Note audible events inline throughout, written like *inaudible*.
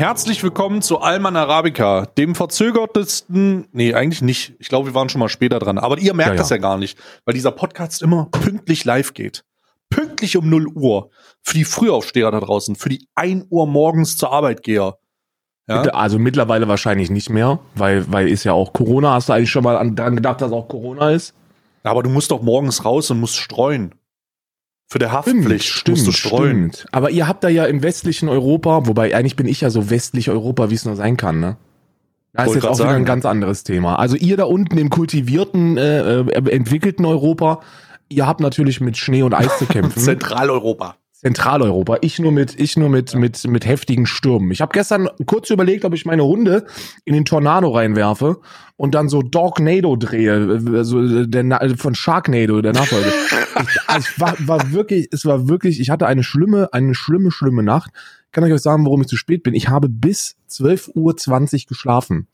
Herzlich willkommen zu Alman Arabica, dem verzögertesten, nee, eigentlich nicht. Ich glaube, wir waren schon mal später dran, aber ihr merkt Ja, ja. das ja gar nicht, weil dieser Podcast immer pünktlich live geht. Pünktlich um 0 Uhr. Für die Frühaufsteher da draußen, für die 1 Uhr morgens zur Arbeit geher. Ja? Also mittlerweile wahrscheinlich nicht mehr, weil, weil ist ja auch Corona. Hast du eigentlich schon mal an, daran gedacht, dass auch Corona ist? Aber du musst doch morgens raus und musst streuen. Für der Haftpflicht musst du streuen. stimmt. Aber ihr habt da ja im westlichen Europa, wobei eigentlich bin ich ja so westlich Europa, wie es nur sein kann, ne? Da ist jetzt auch wieder sagen. ein ganz anderes Thema. Also ihr da unten im kultivierten, äh, äh, entwickelten Europa, ihr habt natürlich mit Schnee und Eis zu *laughs* kämpfen. Zentraleuropa. Zentraleuropa. Ich nur mit, ich nur mit, mit, mit heftigen Stürmen. Ich habe gestern kurz überlegt, ob ich meine Hunde in den Tornado reinwerfe und dann so Dognado drehe, also der, Na- von Sharknado, der Nachfolge. ich, *laughs* also es war, war wirklich, es war wirklich, ich hatte eine schlimme, eine schlimme, schlimme Nacht. Kann ich euch sagen, warum ich zu spät bin? Ich habe bis 12.20 Uhr geschlafen.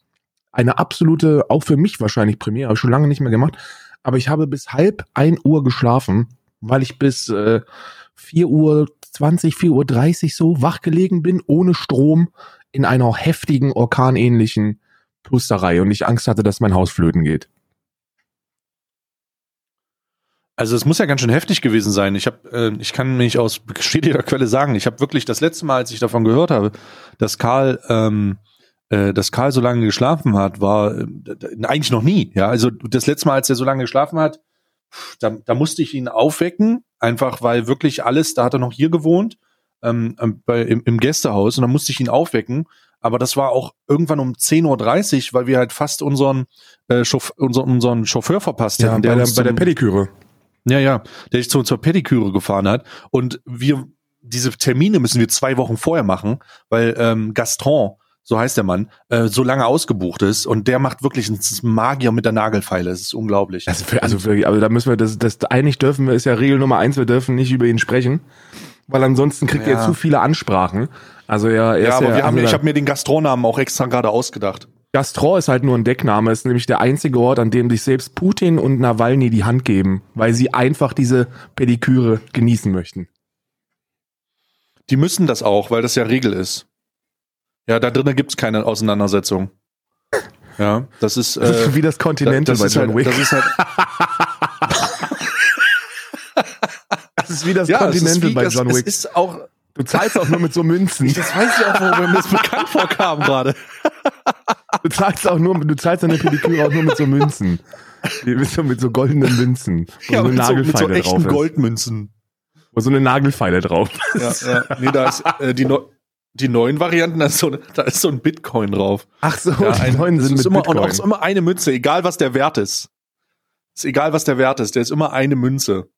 Eine absolute, auch für mich wahrscheinlich Premiere, habe ich schon lange nicht mehr gemacht. Aber ich habe bis halb ein Uhr geschlafen, weil ich bis äh, 4 Uhr 20, 4 Uhr 30 so wach gelegen bin, ohne Strom, in einer heftigen, orkanähnlichen Pusterei und ich Angst hatte, dass mein Haus flöten geht. Also es muss ja ganz schön heftig gewesen sein. Ich habe, äh, ich kann mich aus *laughs* bestätigter Quelle sagen, ich habe wirklich das letzte Mal, als ich davon gehört habe, dass Karl, ähm, äh, dass Karl so lange geschlafen hat, war äh, eigentlich noch nie. Ja, also das letzte Mal, als er so lange geschlafen hat, da, da musste ich ihn aufwecken, einfach weil wirklich alles, da hat er noch hier gewohnt, ähm, ähm, bei, im, im Gästehaus und dann musste ich ihn aufwecken. Aber das war auch irgendwann um 10.30 Uhr, weil wir halt fast unseren, äh, Chauffe- unseren, unseren Chauffeur verpasst hätten. bei, der, uns bei der Pediküre. ja, ja, der sich zu, zur Pediküre gefahren hat. Und wir, diese Termine müssen wir zwei Wochen vorher machen, weil ähm, Gaston, so heißt der Mann, äh, so lange ausgebucht ist und der macht wirklich einen Magier mit der Nagelfeile. Das ist unglaublich. Also, also wirklich, also da müssen wir, das, das eigentlich dürfen wir, ist ja Regel Nummer eins, wir dürfen nicht über ihn sprechen, weil ansonsten kriegt Ja. er zu viele Ansprachen. Also er, er ja, aber ja, wir haben, also ich habe mir den Gastronamen auch extra gerade ausgedacht. Gastro ist halt nur ein Deckname, ist nämlich der einzige Ort, an dem sich selbst Putin und Nawalny die Hand geben, weil sie einfach diese Pediküre genießen möchten. Die müssen das auch, weil das ja Regel ist. Ja, da drinnen gibt's keine Auseinandersetzung. Ja, das ist, Das *laughs* ist äh, wie das Continental das bei ist John halt, Wick. das ist halt, *laughs* Das ist wie das ja, es ist, Continental wie, bei das, John es Wick. ist auch, Du zahlst auch nur mit so Münzen. *laughs* das weiß ich auch, warum mir das bekannt vorkam gerade. Du zahlst auch nur, du zahlst deine Pediküre auch nur mit so Münzen. Mit so, mit so goldenen Münzen. Wo Ja, so mit so, mit so echten drauf ist. Goldmünzen. Wo so eine Nagelfeile drauf Ja, ja. Nee, da ist äh, die, neu- die neuen Varianten, da ist, so, da ist so ein Bitcoin drauf. Ach so, Ja, die ein, neuen es sind ist mit immer, Bitcoin. Und auch ist immer eine Münze, egal was der Wert ist. Ist egal, was der Wert ist, der ist immer eine Münze.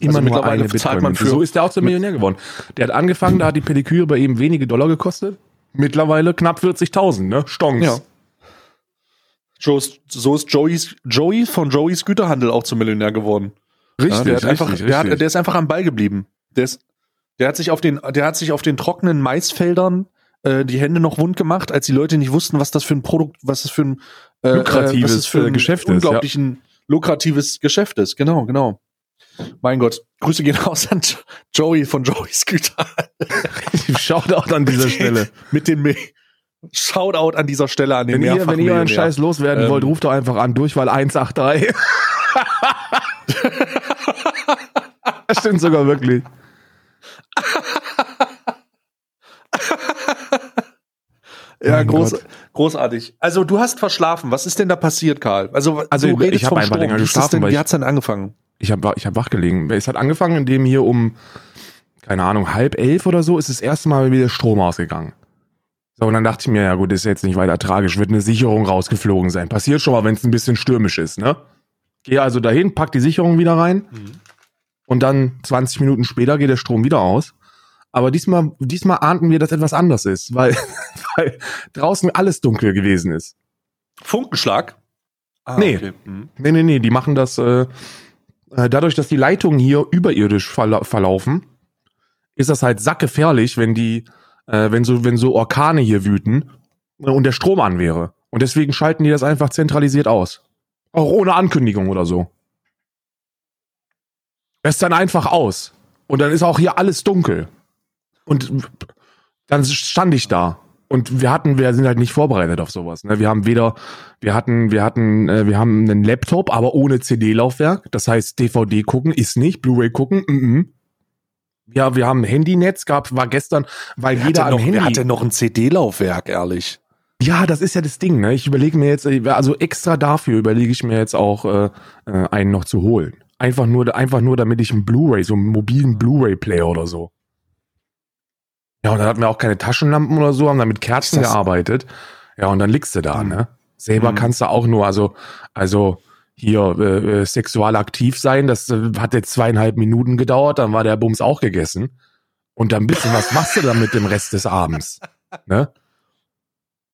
Immer Also mittlerweile eine bezahlt Bitcoin. man für- so ist der auch zum Millionär geworden. Der hat angefangen, da hat die Pediküre bei ihm wenige Dollar gekostet. Mittlerweile knapp 40.000, ne? Stonks. Ja. Joe's, so ist Joey's, Joey von Joey's Güterhandel auch zum Millionär geworden. Richtig, Ja, der, richtig, einfach, richtig. Der, hat, der ist einfach am Ball geblieben. Der, ist, der, hat sich auf den, der hat sich auf den trockenen Maisfeldern äh, die Hände noch wund gemacht, als die Leute nicht wussten, was das für ein Produkt, was das für ein äh, Lukratives, was das für äh, ein Geschäft ist, ja. unglaublichen lukratives Geschäft ist. Genau, genau. Mein Gott, Grüße gehen raus an Joey von Joey's Güterhandel. *laughs* Shoutout an dieser Stelle. Mit dem Shoutout an dieser Stelle an den Wenn ihr, wenn ihr euren Mehrfachmillionär. Scheiß loswerden Ähm. wollt, ruft doch einfach an, Durchwahl 183. *laughs* das stimmt sogar wirklich. *laughs* Ja, groß, großartig. Also du hast verschlafen. Was ist denn da passiert, Karl? Also, Also, du ich redest hab vom einfach Strom. länger geschlafen, denn, weil wie ich- hat's denn angefangen? Ich habe ich hab wach gelegen. Es hat angefangen, indem hier um, keine Ahnung, halb elf oder so ist das erste Mal wieder Strom ausgegangen. So, und dann dachte ich mir, ja gut, ist jetzt nicht weiter tragisch, wird eine Sicherung rausgeflogen sein. Passiert schon mal, wenn es ein bisschen stürmisch ist, ne? Gehe also dahin, pack die Sicherung wieder rein und dann 20 Minuten später geht der Strom wieder aus. Aber diesmal, diesmal ahnten wir, dass etwas anders ist, weil, *laughs* weil draußen alles dunkel gewesen ist. Funkenschlag? Ah, Nee. okay. Mhm. Nee, nee, nee, die machen das äh, äh, dadurch, dass die Leitungen hier überirdisch verla verlaufen, ist das halt sackgefährlich, wenn die, äh, wenn so, wenn so Orkane hier wüten äh, und der Strom an wäre. Und deswegen schalten die das einfach zentralisiert aus. Auch ohne Ankündigung oder so. Es ist dann einfach aus. Und dann ist auch hier alles dunkel. Und dann stand ich da. Und wir hatten, wir sind halt nicht vorbereitet auf sowas. Ne? Wir haben weder, wir hatten, wir hatten, äh, wir haben einen Laptop, aber ohne CD-Laufwerk. Das heißt, DVD gucken ist nicht, Blu-ray gucken. Mm -mm. Ja, wir haben ein Handynetz, gab, war gestern, weil Wer jeder hatte am noch, Handy. Wer hat denn noch ein CD-Laufwerk, ehrlich? Ja, das ist ja das Ding. Ne? Ich überlege mir jetzt, also extra dafür überlege ich mir jetzt auch äh, äh, einen noch zu holen. Einfach nur, einfach nur, damit ich einen Blu-ray, so einen mobilen Blu-ray-Player oder so. Ja, und dann hatten wir auch keine Taschenlampen oder so, haben dann mit Kerzen gearbeitet. Ja, und dann liegst du da, Mhm. ne? Selber Mhm. kannst du auch nur, also, also hier äh, äh, sexual aktiv sein, das äh, hat jetzt zweieinhalb Minuten gedauert, dann war der Bums auch gegessen. Und dann ein bisschen, was machst du dann mit dem Rest des Abends? Ne?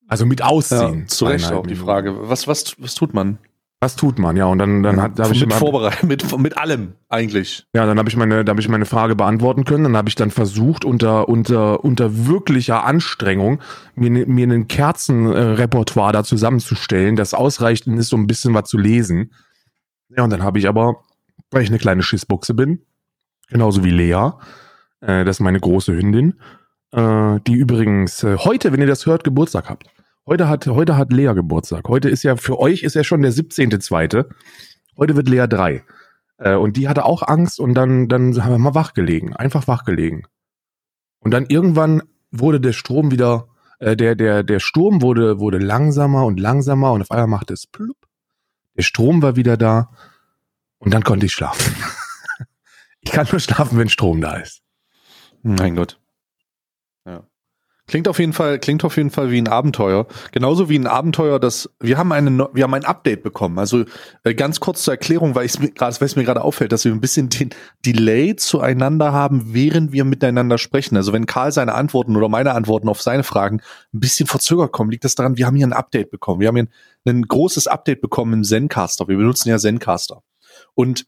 Also mit Ausziehen. zu Recht auch die. Frage. Was, was, was tut man? Was tut man? Ja, und dann, dann hat, da habe ich mit vorbereitet, mit, mit allem eigentlich. ja, dann habe ich meine, da habe ich meine Frage beantworten können. Dann habe ich dann versucht, unter unter unter wirklicher Anstrengung mir ne- mir ein Kerzenrepertoire da zusammenzustellen, das ausreichend ist, um ein bisschen was zu lesen. Ja, und dann habe ich aber, weil ich eine kleine Schissbuchse bin, genauso wie Lea, äh, das ist meine große Hündin, äh, die übrigens äh, heute, wenn ihr das hört, Geburtstag habt. Heute hat, heute hat Lea Geburtstag. Heute ist ja, für euch ist ja schon der 17.2. Heute wird Lea drei. Äh, und die hatte auch Angst und dann, dann haben wir mal wach gelegen. Einfach wach gelegen. Und dann irgendwann wurde der Strom wieder, äh, der, der, der Sturm wurde, wurde langsamer und langsamer und auf einmal machte es plupp. Der Strom war wieder da und dann konnte ich schlafen. *laughs* ich kann nur schlafen, wenn Strom da ist. Mein Gott. Klingt auf jeden Fall, klingt auf jeden Fall wie ein Abenteuer. Genauso wie ein Abenteuer, das, wir haben eine, wir haben ein Update bekommen. Also, äh, ganz kurz zur Erklärung, weil ich gerade, weil es mir gerade auffällt, dass wir ein bisschen den Delay zueinander haben, während wir miteinander sprechen. Also, wenn Karl seine Antworten oder meine Antworten auf seine Fragen ein bisschen verzögert kommen, liegt das daran, wir haben hier ein Update bekommen. Wir haben hier ein, ein großes Update bekommen im Zencaster. Wir benutzen ja Zencaster. Und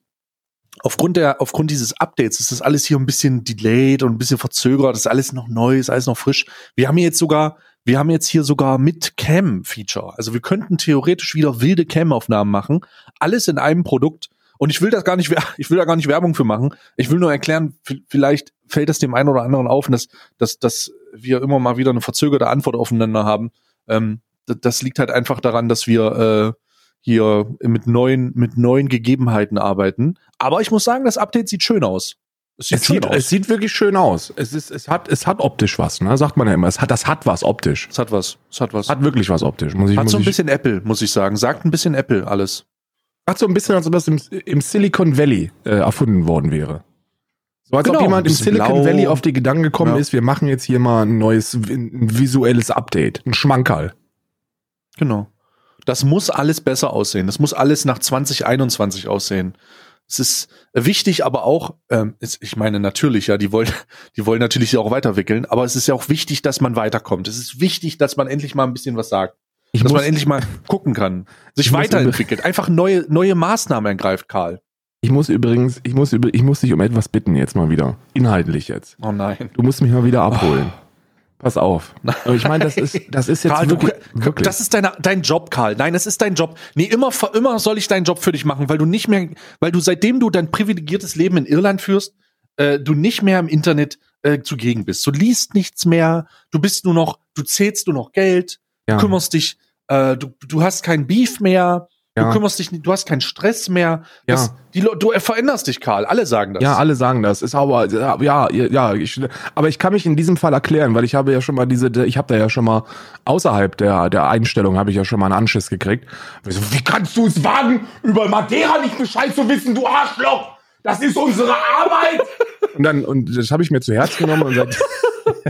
aufgrund der, aufgrund dieses Updates ist das alles hier ein bisschen delayed und ein bisschen verzögert. Das ist alles noch neu, ist alles noch frisch. Wir haben hier jetzt sogar, wir haben jetzt hier sogar mit Cam-Feature. Also wir könnten theoretisch wieder wilde Cam-Aufnahmen machen. Alles in einem Produkt. Und ich will das gar nicht, *laughs* ich will da gar nicht Werbung für machen. Ich will nur erklären, vielleicht fällt es dem einen oder anderen auf, dass, dass, dass wir immer mal wieder eine verzögerte Antwort aufeinander haben. Ähm, das, das liegt halt einfach daran, dass wir äh, hier mit neuen, mit neuen Gegebenheiten arbeiten. Aber ich muss sagen, das Update sieht schön aus. Es sieht Es sieht, aus. es sieht wirklich schön aus. Es ist, es hat, es hat optisch was, ne? Sagt man ja immer. Es hat, das hat was optisch. Es hat was. Es hat was. Hat wirklich was optisch. Muss ich, Hat muss so ein ich, bisschen Apple, muss ich sagen. Sagt ein bisschen Apple alles. Hat so ein bisschen, als ob das im, im Silicon Valley äh, erfunden worden wäre. So als Genau, ob jemand im Silicon blau. Valley auf die Gedanken gekommen Ja. ist, wir machen jetzt hier mal ein neues ein visuelles Update, ein Schmankerl. Genau. Das muss alles besser aussehen. Das muss alles nach 2021 aussehen. Es ist wichtig, aber auch, ähm, es, ich meine natürlich, ja, die wollen, *laughs* die wollen natürlich auch weiterwickeln, aber es ist ja auch wichtig, dass man weiterkommt. Es ist wichtig, dass man endlich mal ein bisschen was sagt. Ich dass muss, man endlich mal gucken kann, sich weiterentwickelt, einfach neue, neue Maßnahmen ergreift, Karl. ich muss übrigens, ich muss, über, ich muss dich um etwas bitten jetzt mal wieder. Inhaltlich jetzt. Oh nein. Du musst mich mal wieder abholen. *laughs* Pass auf. Ich meine, das ist, das ist jetzt Karl, wirklich, du, wirklich. das ist deine, dein Job, Karl. Nein, es ist dein Job. Nee, immer, immer soll ich deinen Job für dich machen, weil du nicht mehr, weil du seitdem du dein privilegiertes Leben in Irland führst, äh, du nicht mehr im Internet äh, zugegen bist. Du liest nichts mehr, du bist nur noch, du zählst nur noch Geld, ja. du kümmerst dich, äh, du, du hast kein Beef mehr, Ja. du kümmerst dich, nicht- du hast keinen Stress mehr. Das, Ja. die, du veränderst dich, Karl. Alle sagen das. Ja, alle sagen das. Ist aber ja, ja, ja, ich, aber ich kann mich in diesem Fall erklären, weil ich habe ja schon mal diese, ich habe da ja schon mal außerhalb der der Einstellung habe ich ja schon mal einen Anschiss gekriegt. So, wie kannst du es wagen, über Madeira nicht Bescheid zu wissen, du Arschloch? Das ist unsere Arbeit. und dann und das habe ich mir zu Herz genommen und seit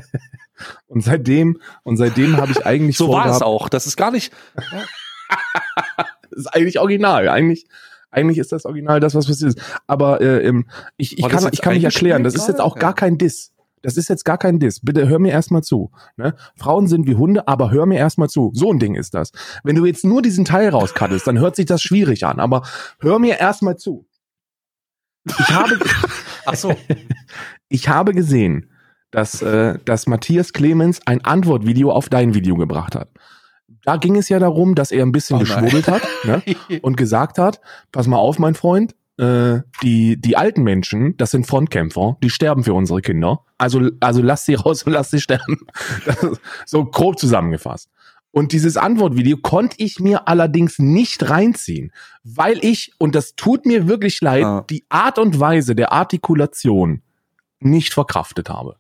*laughs* und seitdem und seitdem habe ich eigentlich so war es auch. Das ist gar nicht. *laughs* Das ist eigentlich original. Eigentlich, eigentlich ist das Original das, was passiert ist. Aber äh, ich, ich War kann, ich kann mich erklären. Das ist jetzt auch gar kein Diss. Das ist jetzt gar kein Diss. Bitte hör mir erstmal zu. Ne? Frauen sind wie Hunde, aber hör mir erstmal zu. So ein Ding ist das. Wenn du jetzt nur diesen Teil rauskattest, dann hört sich das schwierig an. Aber hör mir erstmal zu. Ich habe, *laughs* Ach so. ich habe gesehen, dass, äh, dass Matthias Clemens ein Antwortvideo auf dein Video gebracht hat. Da ging es ja darum, dass er ein bisschen Oh geschwurbelt hat ne? *laughs* und gesagt hat, pass mal auf, mein Freund, äh, die, die alten Menschen, das sind Frontkämpfer, die sterben für unsere Kinder. Also, also lass sie raus und lass sie sterben. *laughs* so grob zusammengefasst. Und dieses Antwortvideo konnte ich mir allerdings nicht reinziehen, weil ich, und das tut mir wirklich leid, Ah. die Art und Weise der Artikulation nicht verkraftet habe.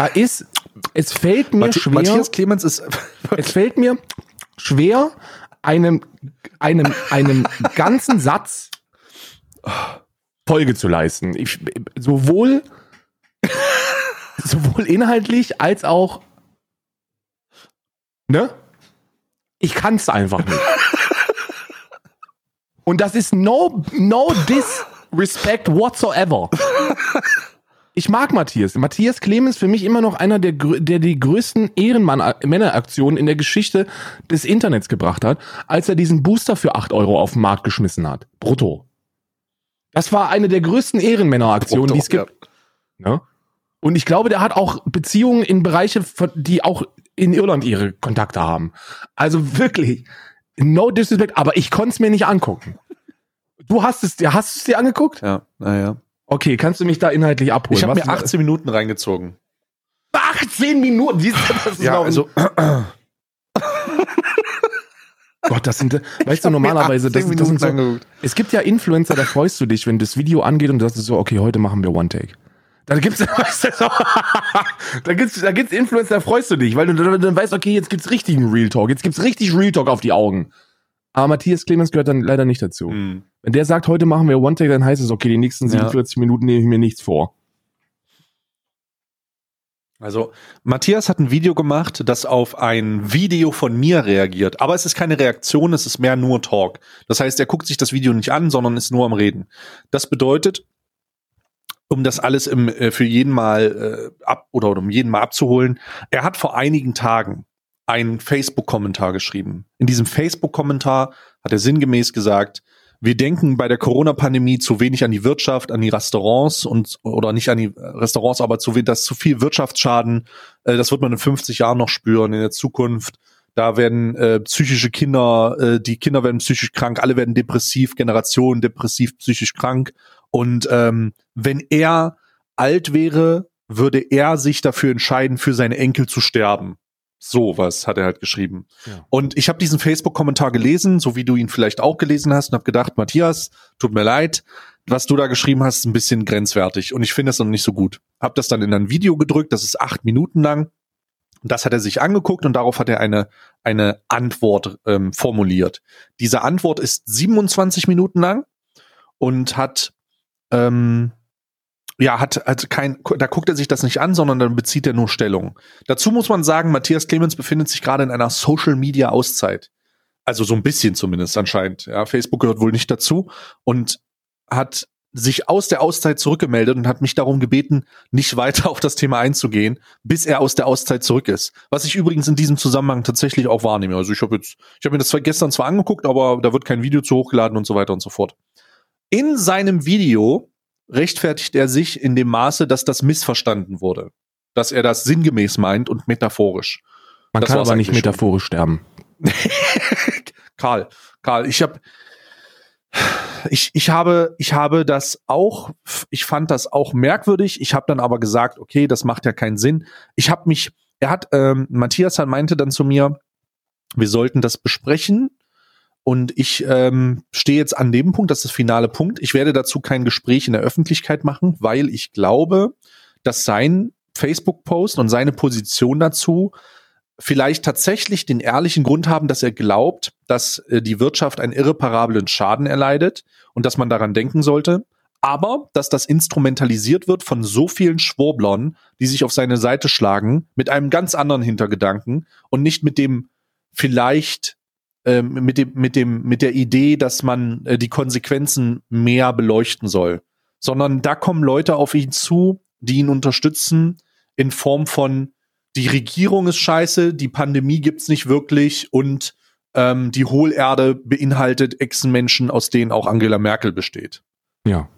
Da ist, es fällt mir Mathi schwer. Matthias Clemens ist *laughs* Es fällt mir schwer, einem, einem, einem ganzen Satz Folge zu leisten. Ich, sowohl, sowohl inhaltlich als auch, ne? Ich kann's einfach nicht. Und das ist no, no disrespect whatsoever. Ich mag Matthias. Matthias Clemens für mich immer noch einer der, der die größten Ehrenmann-Männeraktionen in der Geschichte des Internets gebracht hat, als er diesen Booster für 8 Euro auf den Markt geschmissen hat. Brutto. Das war eine der größten Ehrenmänneraktionen, die es gibt. Ne? Und ich glaube, der hat auch Beziehungen in Bereiche, die auch in Irland ihre Kontakte haben. Also wirklich, no disrespect, aber ich konnte es mir nicht angucken. Du hast es hast es dir angeguckt? Ja, naja. Okay, kannst du mich da inhaltlich abholen? Ich habe mir 18 Minuten reingezogen. 18 Minuten. Siehst du, das ist Ja, noch also *laughs* Gott, das sind, weißt du, normalerweise, 18 das, sind- das sind so, angeguckt. es gibt ja Influencer, da freust du dich, wenn das Video angeht und du sagst so, okay, heute machen wir One Take. Da gibt's, *laughs* weißt du, so, *laughs* da gibt's, da gibt's Influencer, da freust du dich, weil du dann weißt, okay, jetzt gibt's richtigen Real Talk, jetzt gibt's richtig Real Talk auf die Augen. Aber Matthias Clemens gehört dann leider nicht dazu. Hm. Wenn der sagt, heute machen wir One Take, dann heißt es, okay, die nächsten Ja. 47 Minuten nehme ich mir nichts vor. Also, Matthias hat ein Video gemacht, das auf ein Video von mir reagiert. Aber es ist keine Reaktion, es ist mehr nur Talk. Das heißt, er guckt sich das Video nicht an, sondern ist nur am Reden. Das bedeutet, um das alles im, äh, für jeden Mal äh, ab oder um jeden Mal abzuholen, er hat vor einigen Tagen einen Facebook-Kommentar geschrieben. In diesem Facebook-Kommentar hat er sinngemäß gesagt, wir denken bei der Corona-Pandemie zu wenig an die Wirtschaft, an die Restaurants und oder nicht an die Restaurants, aber zu wenig, das zu viel Wirtschaftsschaden. Äh, das wird man in 50 Jahren noch spüren in der Zukunft. Da werden äh, psychische Kinder, äh, die Kinder werden psychisch krank, alle werden depressiv, Generation depressiv, psychisch krank. Und ähm, wenn er alt wäre, würde er sich dafür entscheiden, für seine Enkel zu sterben. So was hat er halt geschrieben. Ja. Und ich habe diesen Facebook-Kommentar gelesen, so wie du ihn vielleicht auch gelesen hast, und habe gedacht, Matthias, tut mir leid, was du da geschrieben hast, ist ein bisschen grenzwertig und ich finde es noch nicht so gut. Hab das dann in ein Video gedrückt, das ist acht Minuten lang. Und das hat er sich angeguckt und darauf hat er eine, eine Antwort ähm, formuliert. Diese Antwort ist 27 Minuten lang und hat ähm, ja, hat, hat kein, da guckt er sich das nicht an, sondern dann bezieht er nur Stellung. Dazu muss man sagen, Matthias Clemens befindet sich gerade in einer Social Media Auszeit. Also so ein bisschen zumindest anscheinend. Ja, Facebook gehört wohl nicht dazu und hat sich aus der Auszeit zurückgemeldet und hat mich darum gebeten, nicht weiter *laughs* auf das Thema einzugehen, bis er aus der Auszeit zurück ist. Was ich übrigens in diesem Zusammenhang tatsächlich auch wahrnehme. Also ich habe jetzt, ich habe mir das zwar gestern zwar angeguckt, aber da wird kein Video zu hochgeladen und so weiter und so fort. In seinem Video rechtfertigt er sich in dem Maße, dass das missverstanden wurde. Dass er das sinngemäß meint und metaphorisch. Man Das kann aber nicht eigentlich schon. metaphorisch sterben. *laughs* Karl, Karl, ich habe ich, ich habe ich habe das auch ich fand das auch merkwürdig. Ich habe dann aber gesagt, okay, das macht ja keinen Sinn. Ich habe mich er hat ähm, Matthias hat meinte dann zu mir, wir sollten das besprechen und ich ähm, stehe jetzt an dem Punkt, das ist das finale Punkt. Ich werde dazu kein Gespräch in der Öffentlichkeit machen, weil ich glaube, dass sein Facebook-Post und seine Position dazu vielleicht tatsächlich den ehrlichen Grund haben, dass er glaubt, dass äh, die Wirtschaft einen irreparablen Schaden erleidet und dass man daran denken sollte, aber dass das instrumentalisiert wird von so vielen Schwurblern, die sich auf seine Seite schlagen, mit einem ganz anderen Hintergedanken und nicht mit dem vielleicht ähm, mit dem mit dem mit der Idee, dass man äh, die Konsequenzen mehr beleuchten soll, sondern da kommen Leute auf ihn zu, die ihn unterstützen in Form von die Regierung ist scheiße, die Pandemie gibt's nicht wirklich und ähm, die Hohlerde beinhaltet Echsenmenschen, aus denen auch Angela Merkel besteht. Ja.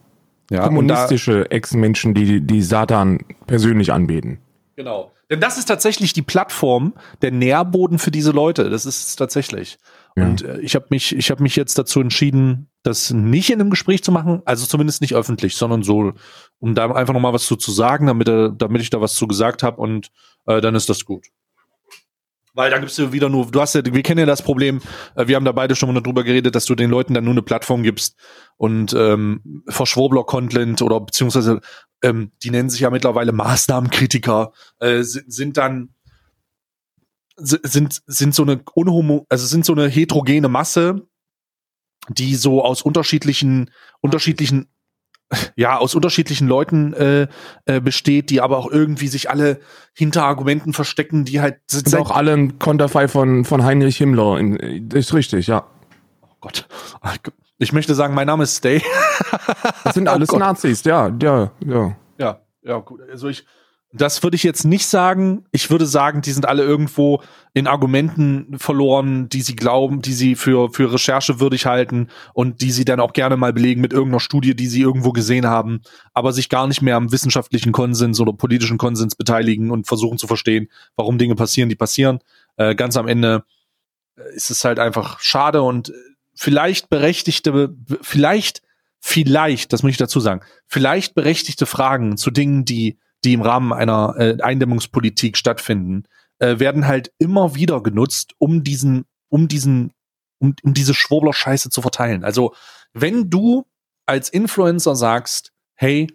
Ja, Kommunistische Ex-Menschen, die, die Satan persönlich anbeten. Genau. Denn das ist tatsächlich die Plattform, der Nährboden für diese Leute. Das ist es tatsächlich. Ja. Und äh, ich habe mich, ich habe mich jetzt dazu entschieden, das nicht in einem Gespräch zu machen, also zumindest nicht öffentlich, sondern so, um da einfach nochmal was zu, zu sagen, damit, er, damit ich da was zu gesagt habe und äh, dann ist das gut. Weil da gibst du wieder nur, du hast ja, wir kennen ja das Problem, äh, wir haben da beide schon mal drüber geredet, dass du den Leuten dann nur eine Plattform gibst und ähm, Verschwurbler-Content oder beziehungsweise ähm, die nennen sich ja mittlerweile Maßnahmenkritiker, äh, sind, sind dann sind sind so eine unhomo, also sind so eine heterogene Masse, die so aus unterschiedlichen unterschiedlichen ja aus unterschiedlichen Leuten äh, äh, besteht, die aber auch irgendwie sich alle hinter Argumenten verstecken, die halt sind auch alle ein Konterfei von von Heinrich Himmler. Ist richtig, ja. Oh Gott. Ich möchte sagen, mein Name ist Stay. Das sind *laughs* oh alles oh Nazis, ja, ja, ja. Ja, ja, gut. Also ich das würde ich jetzt nicht sagen. Ich würde sagen, die sind alle irgendwo in Argumenten verloren, die sie glauben, die sie für, für Recherche würdig halten und die sie dann auch gerne mal belegen mit irgendeiner Studie, die sie irgendwo gesehen haben, aber sich gar nicht mehr am wissenschaftlichen Konsens oder politischen Konsens beteiligen und versuchen zu verstehen, warum Dinge passieren, die passieren. Äh, ganz am Ende äh, ist es halt einfach schade und vielleicht berechtigte, vielleicht, vielleicht, das muss ich dazu sagen, vielleicht berechtigte Fragen zu Dingen, die die im Rahmen einer äh, Eindämmungspolitik stattfinden, äh, werden halt immer wieder genutzt, um diesen, um diesen, um, um diese Schwurbler-Scheiße zu verteilen. Also wenn du als Influencer sagst, hey,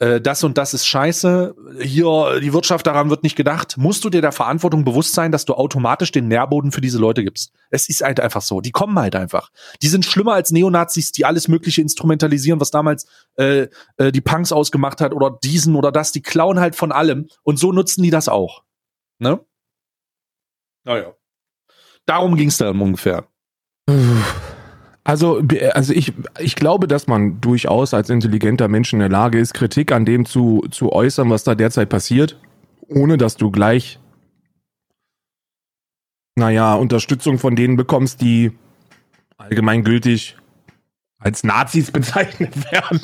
äh, das und das ist scheiße, hier die Wirtschaft daran wird nicht gedacht, musst du dir der Verantwortung bewusst sein, dass du automatisch den Nährboden für diese Leute gibst. Es ist halt einfach so, die kommen halt einfach. Die sind schlimmer als Neonazis, die alles mögliche instrumentalisieren, was damals äh, äh, die Punks ausgemacht hat oder diesen oder das, die klauen halt von allem und so nutzen die das auch. Ne? Naja. Darum ging es dann ungefähr. Also, also ich, ich glaube, dass man durchaus als intelligenter Mensch in der Lage ist, Kritik an dem zu, zu äußern, was da derzeit passiert, ohne dass du gleich, naja, Unterstützung von denen bekommst, die allgemeingültig als Nazis *laughs* bezeichnet werden.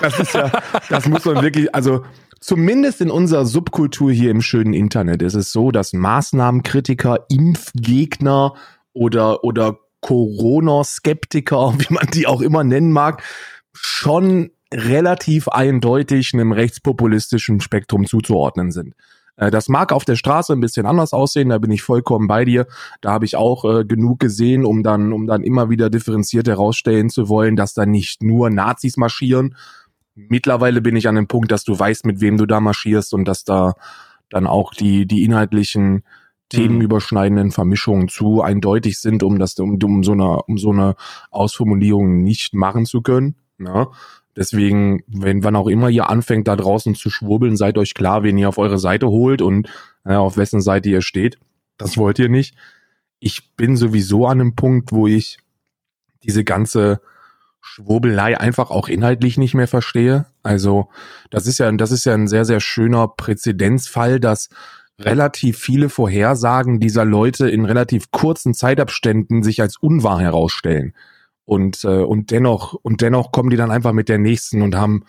Das ist ja, das muss man wirklich, also zumindest in unserer Subkultur hier im schönen Internet ist es so, dass Maßnahmenkritiker, Impfgegner oder, oder Corona-Skeptiker, *laughs* wie man die auch immer nennen mag, schon relativ eindeutig einem rechtspopulistischen Spektrum zuzuordnen sind. Äh, das mag auf der Straße ein bisschen anders aussehen, da bin ich vollkommen bei dir. Da habe ich auch äh, genug gesehen, um dann, um dann immer wieder differenziert herausstellen zu wollen, dass da nicht nur Nazis marschieren. Mittlerweile bin ich an dem Punkt, dass du weißt, mit wem du da marschierst und dass da dann auch die, die inhaltlichen themenüberschneidenden Vermischungen zu eindeutig sind, um das, um, um so eine, um so eine Ausformulierung nicht machen zu können. Ne? Deswegen, wenn wann auch immer ihr anfängt, da draußen zu schwurbeln, seid euch klar, wen ihr auf eure Seite holt und äh, auf wessen Seite ihr steht. Das wollt ihr nicht. Ich bin sowieso an einem Punkt, wo ich diese ganze Schwurbelei einfach auch inhaltlich nicht mehr verstehe. Also, das ist ja, das ist ja ein sehr, sehr schöner Präzedenzfall, dass relativ viele Vorhersagen dieser Leute in relativ kurzen Zeitabständen sich als unwahr herausstellen. Und, äh, und dennoch, und dennoch kommen die dann einfach mit der nächsten und haben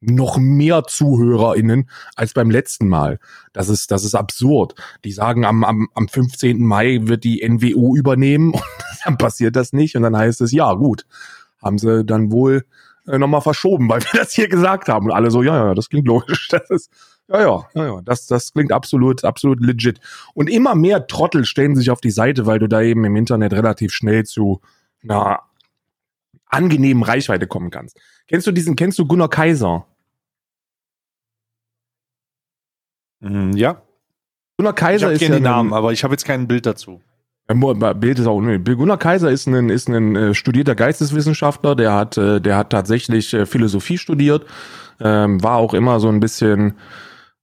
noch mehr ZuhörerInnen als beim letzten Mal. Das ist, das ist absurd. Die sagen, am, am, am 15. Mai wird die NWO übernehmen und *laughs* dann passiert das nicht und dann heißt es, ja, gut. Haben sie dann wohl äh, nochmal verschoben, weil wir das hier gesagt haben. Und alle so, ja, ja, das klingt logisch. Das ist, ja, ja, ja, ja. Das, das klingt absolut, absolut legit. Und immer mehr Trottel stellen sich auf die Seite, weil du da eben im Internet relativ schnell zu einer angenehmen Reichweite kommen kannst. Kennst du diesen, kennst du Gunnar Kaiser? Mhm, ja. Gunnar Kaiser ich ist ja die Namen, aber ich habe jetzt kein Bild dazu. Bild ist auch nee. Gunnar Kaiser ist ein ist ein äh, studierter Geisteswissenschaftler, der hat äh, der hat tatsächlich äh, Philosophie studiert, ähm, war auch immer so ein bisschen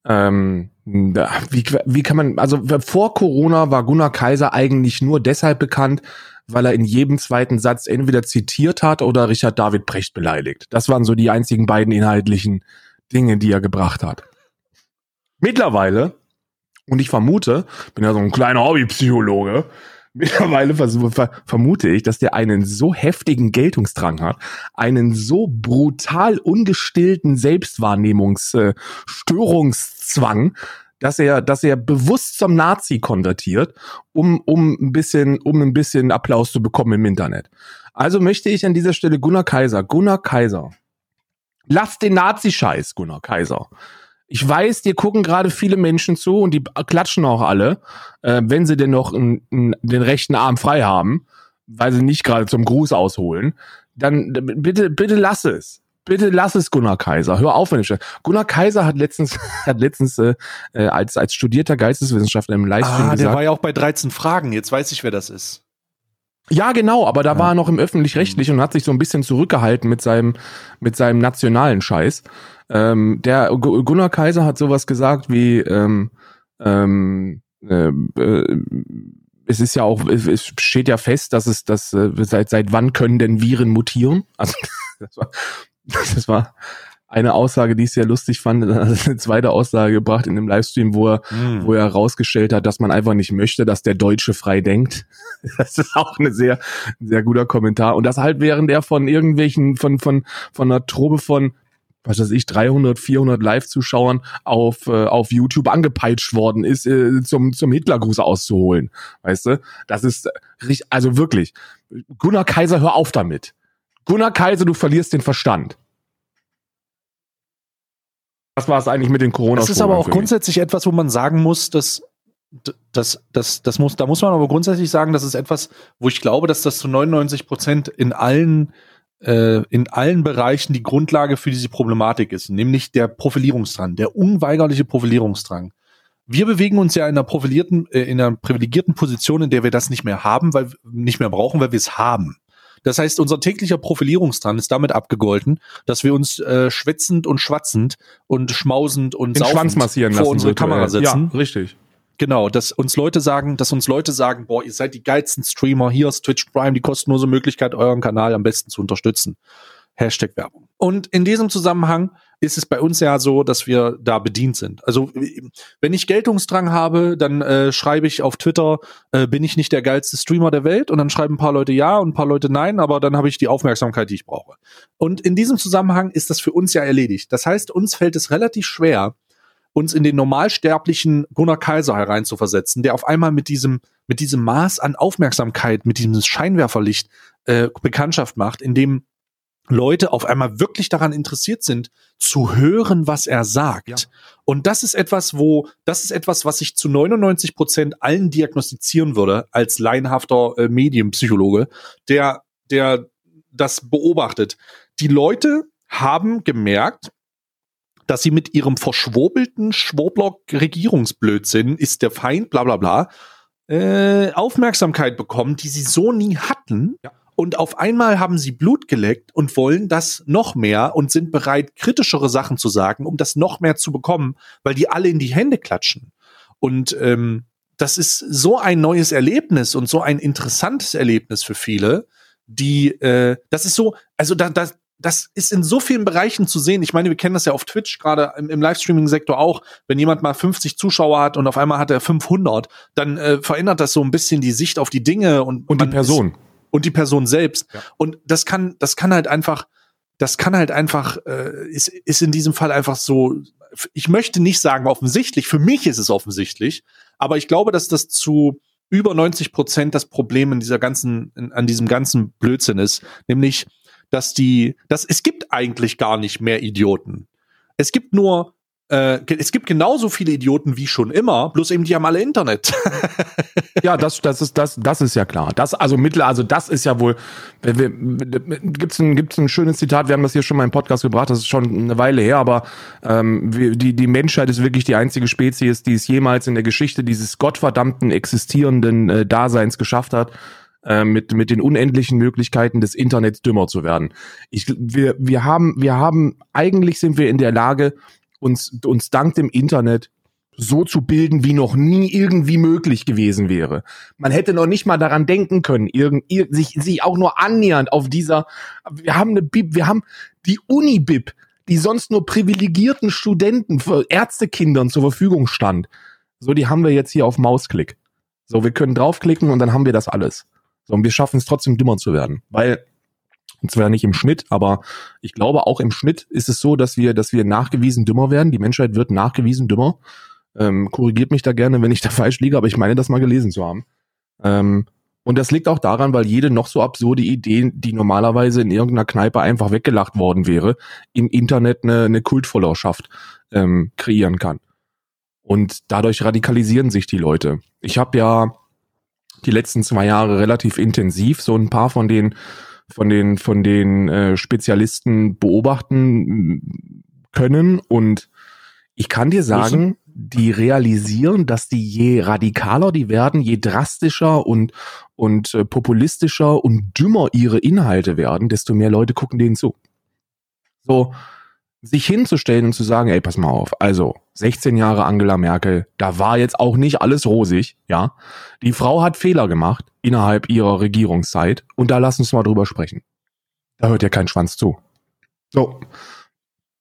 ähm, wie, wie kann man, also vor Corona war Gunnar Kaiser eigentlich nur deshalb bekannt, weil er in jedem zweiten Satz entweder zitiert hat oder Richard David Brecht beleidigt. Das waren so die einzigen beiden inhaltlichen Dinge, die er gebracht hat. Mittlerweile, und ich vermute, bin ja so ein kleiner Hobbypsychologe, Mittlerweile vermute ich, dass der einen so heftigen Geltungsdrang hat, einen so brutal ungestillten Selbstwahrnehmungsstörungszwang, dass er, dass er bewusst zum Nazi konvertiert, um, um ein bisschen, um ein bisschen Applaus zu bekommen im Internet. Also möchte ich an dieser Stelle Gunnar Kaiser, Gunnar Kaiser, lass den Nazi-Scheiß, Gunnar Kaiser. Ich weiß, dir gucken gerade viele Menschen zu und die klatschen auch alle, äh, wenn sie denn noch n, n, den rechten Arm frei haben, weil sie nicht gerade zum Gruß ausholen. Dann bitte, bitte lass es. Bitte lass es, Gunnar Kaiser. Hör auf, wenn ich Gunnar Kaiser hat letztens, *laughs* hat letztens äh, äh, als als studierter Geisteswissenschaftler im Livestream Ah, gesagt. der war ja auch bei 13 Fragen. Jetzt weiß ich, wer das ist. Ja, genau, aber da Ja. war er noch im öffentlich-rechtlichen und hat sich so ein bisschen zurückgehalten mit seinem, mit seinem nationalen Scheiß. Ähm, der Gu- Gunnar Kaiser hat sowas gesagt wie, ähm, ähm, äh, äh, es ist ja auch, es- es steht ja fest, dass es, dass äh, seit seit wann können denn Viren mutieren? Also *laughs* das war, das war eine Aussage, die ich sehr lustig fand. *laughs* Eine zweite Aussage gebracht in einem Livestream, wo er Hm. wo er herausgestellt hat, dass man einfach nicht möchte, dass der Deutsche frei denkt. *laughs* Das ist auch eine sehr, ein sehr guter Kommentar. Und das halt während er von irgendwelchen, von, von, von einer Trobe von, was weiß ich, 300, 400 Live-Zuschauern auf, äh, auf YouTube angepeitscht worden ist, äh, zum, zum Hitlergruß auszuholen. Weißt du? Das ist richtig, also wirklich. Gunnar Kaiser, hör auf damit. Gunnar Kaiser, du verlierst den Verstand. Was war es eigentlich mit den corona Das ist aber auch grundsätzlich etwas, wo man sagen muss, dass das, das, das muss, da muss man aber grundsätzlich sagen, das ist etwas, wo ich glaube, dass das zu 99 Prozent in allen, äh, in allen Bereichen die Grundlage für diese Problematik ist, nämlich der Profilierungsdrang, der unweigerliche Profilierungsdrang. Wir bewegen uns ja in einer profilierten, äh, in einer privilegierten Position, in der wir das nicht mehr haben, weil nicht mehr brauchen, weil wir es haben. Das heißt, unser täglicher Profilierungsdrang ist damit abgegolten, dass wir uns äh, schwitzend und schwatzend und schmausend und den Schwanz massieren vor lassen. unsere virtuell. Kamera setzen. Ja, richtig. Genau, dass uns Leute sagen, dass uns Leute sagen, boah, ihr seid die geilsten Streamer, hier ist Twitch Prime, die kostenlose Möglichkeit, euren Kanal am besten zu unterstützen. Hashtag Werbung. Und in diesem Zusammenhang ist es bei uns ja so, dass wir da bedient sind. Also wenn ich Geltungsdrang habe, dann äh, schreibe ich auf Twitter, äh, bin ich nicht der geilste Streamer der Welt? Und dann schreiben ein paar Leute ja und ein paar Leute nein, aber dann habe ich die Aufmerksamkeit, die ich brauche. Und in diesem Zusammenhang ist das für uns ja erledigt. Das heißt, uns fällt es relativ schwer, uns in den normalsterblichen Gunnar Kaiser hereinzuversetzen, der auf einmal mit diesem, mit diesem Maß an Aufmerksamkeit, mit diesem Scheinwerferlicht äh, Bekanntschaft macht, in dem Leute auf einmal wirklich daran interessiert sind, zu hören, was er sagt. Ja. Und das ist etwas, wo, das ist etwas, was ich zu 99 Prozent allen diagnostizieren würde, als laienhafter äh, Medienpsychologe, der, der das beobachtet. Die Leute haben gemerkt, dass sie mit ihrem verschwurbelten Schwurbler-Regierungsblödsinn ist der Feind, bla bla bla, äh, Aufmerksamkeit bekommen, die sie so nie hatten. Ja. Und auf einmal haben sie Blut geleckt und wollen das noch mehr und sind bereit, kritischere Sachen zu sagen, um das noch mehr zu bekommen, weil die alle in die Hände klatschen. Und ähm, das ist so ein neues Erlebnis und so ein interessantes Erlebnis für viele, die, äh, das ist so, also da, da, das ist in so vielen Bereichen zu sehen. Ich meine, wir kennen das ja auf Twitch, gerade im, im Livestreaming-Sektor auch. Wenn jemand mal 50 Zuschauer hat und auf einmal hat er 500, dann äh, verändert das so ein bisschen die Sicht auf die Dinge und, Und die Person. Ist, und die Person selbst. Ja. Und das kann, das kann halt einfach, das kann halt einfach, äh, ist, ist in diesem Fall einfach so, ich möchte nicht sagen offensichtlich, für mich ist es offensichtlich, aber ich glaube, dass das zu über 90 Prozent das Problem in dieser ganzen, in, an diesem ganzen Blödsinn ist, nämlich, dass die, dass es gibt eigentlich gar nicht mehr Idioten. Es gibt nur, äh, es gibt genauso viele Idioten wie schon immer, bloß eben die haben alle Internet. *laughs* Ja, das, das ist, das, das ist ja klar. Das, also Mittel, also das ist ja wohl, gibt's ein, gibt's ein schönes Zitat, wir haben das hier schon mal im Podcast gebracht, das ist schon eine Weile her, aber ähm, die, die Menschheit ist wirklich die einzige Spezies, die es jemals in der Geschichte dieses gottverdammten existierenden äh, Daseins geschafft hat, äh, mit, mit den unendlichen Möglichkeiten des Internets dümmer zu werden. Ich, wir, wir haben, wir haben, eigentlich sind wir in der Lage, uns, uns dank dem Internet so zu bilden, wie noch nie irgendwie möglich gewesen wäre. Man hätte noch nicht mal daran denken können, irgend, ir, sich, sich auch nur annähernd auf dieser, wir haben eine Bib, wir haben die Uni-Bib, die sonst nur privilegierten Studenten, Ärztekindern zur Verfügung stand. So, die haben wir jetzt hier auf Mausklick. So, wir können draufklicken und dann haben wir das alles. So, und wir schaffen es trotzdem dümmer zu werden. Weil, und zwar nicht im Schnitt, aber ich glaube auch im Schnitt ist es so, dass wir, dass wir nachgewiesen dümmer werden. Die Menschheit wird nachgewiesen dümmer Ähm, korrigiert mich da gerne, wenn ich da *laughs* falsch liege, aber ich meine, das mal gelesen zu haben. Ähm, und das liegt auch daran, weil jede noch so absurde Idee, die normalerweise in irgendeiner Kneipe einfach weggelacht worden wäre, im Internet eine, eine Kultfollowerschaft ähm, kreieren kann. Und dadurch radikalisieren sich die Leute. Ich habe ja die letzten zwei Jahre relativ intensiv so ein paar von den von den von den äh, Spezialisten beobachten können und ich kann dir sagen, die realisieren, dass die je radikaler die werden, je drastischer und und äh, populistischer und dümmer ihre Inhalte werden, desto mehr Leute gucken denen zu. So sich hinzustellen und zu sagen, ey, pass mal auf, also 16 Jahre Angela Merkel, da war jetzt auch nicht alles rosig, ja. Die Frau hat Fehler gemacht innerhalb ihrer Regierungszeit und da lass uns mal drüber sprechen. Da hört ja kein Schwanz zu. So,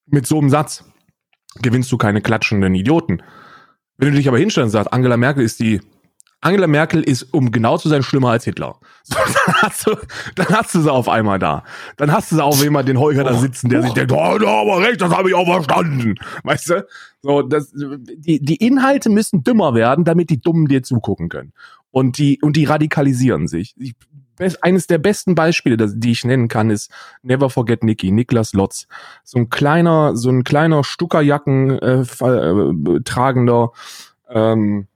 mit so einem Satz gewinnst du keine klatschenden Idioten. Wenn du dich aber hinstellst und sagst, Angela Merkel ist die Angela Merkel ist, um genau zu sein, schlimmer als Hitler. So, *laughs* dann, hast du, dann hast du sie auf einmal da. Dann hast du sie auch jemand den Holger da sitzen, der oh. sich denkt, oh, da aber recht, das habe ich auch verstanden. Weißt du? So, das, die, die Inhalte müssen dümmer werden, damit die Dummen dir zugucken können. Und die, und die radikalisieren sich. Ich, eines der besten Beispiele, das, die ich nennen kann, ist Never Forget Nicky, Niklas Lotz. So ein kleiner, so ein kleiner Stuckerjacken äh, äh, tragender ähm,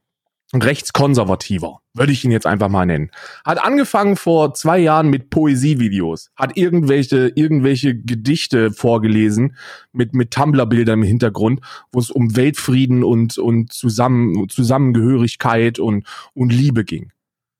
rechtskonservativer, würde ich ihn jetzt einfach mal nennen. Hat angefangen vor zwei Jahren mit Poesievideos, hat irgendwelche, irgendwelche Gedichte vorgelesen mit, mit Tumblr-Bildern im Hintergrund, wo es um Weltfrieden und, und Zusammen, Zusammengehörigkeit und, und Liebe ging.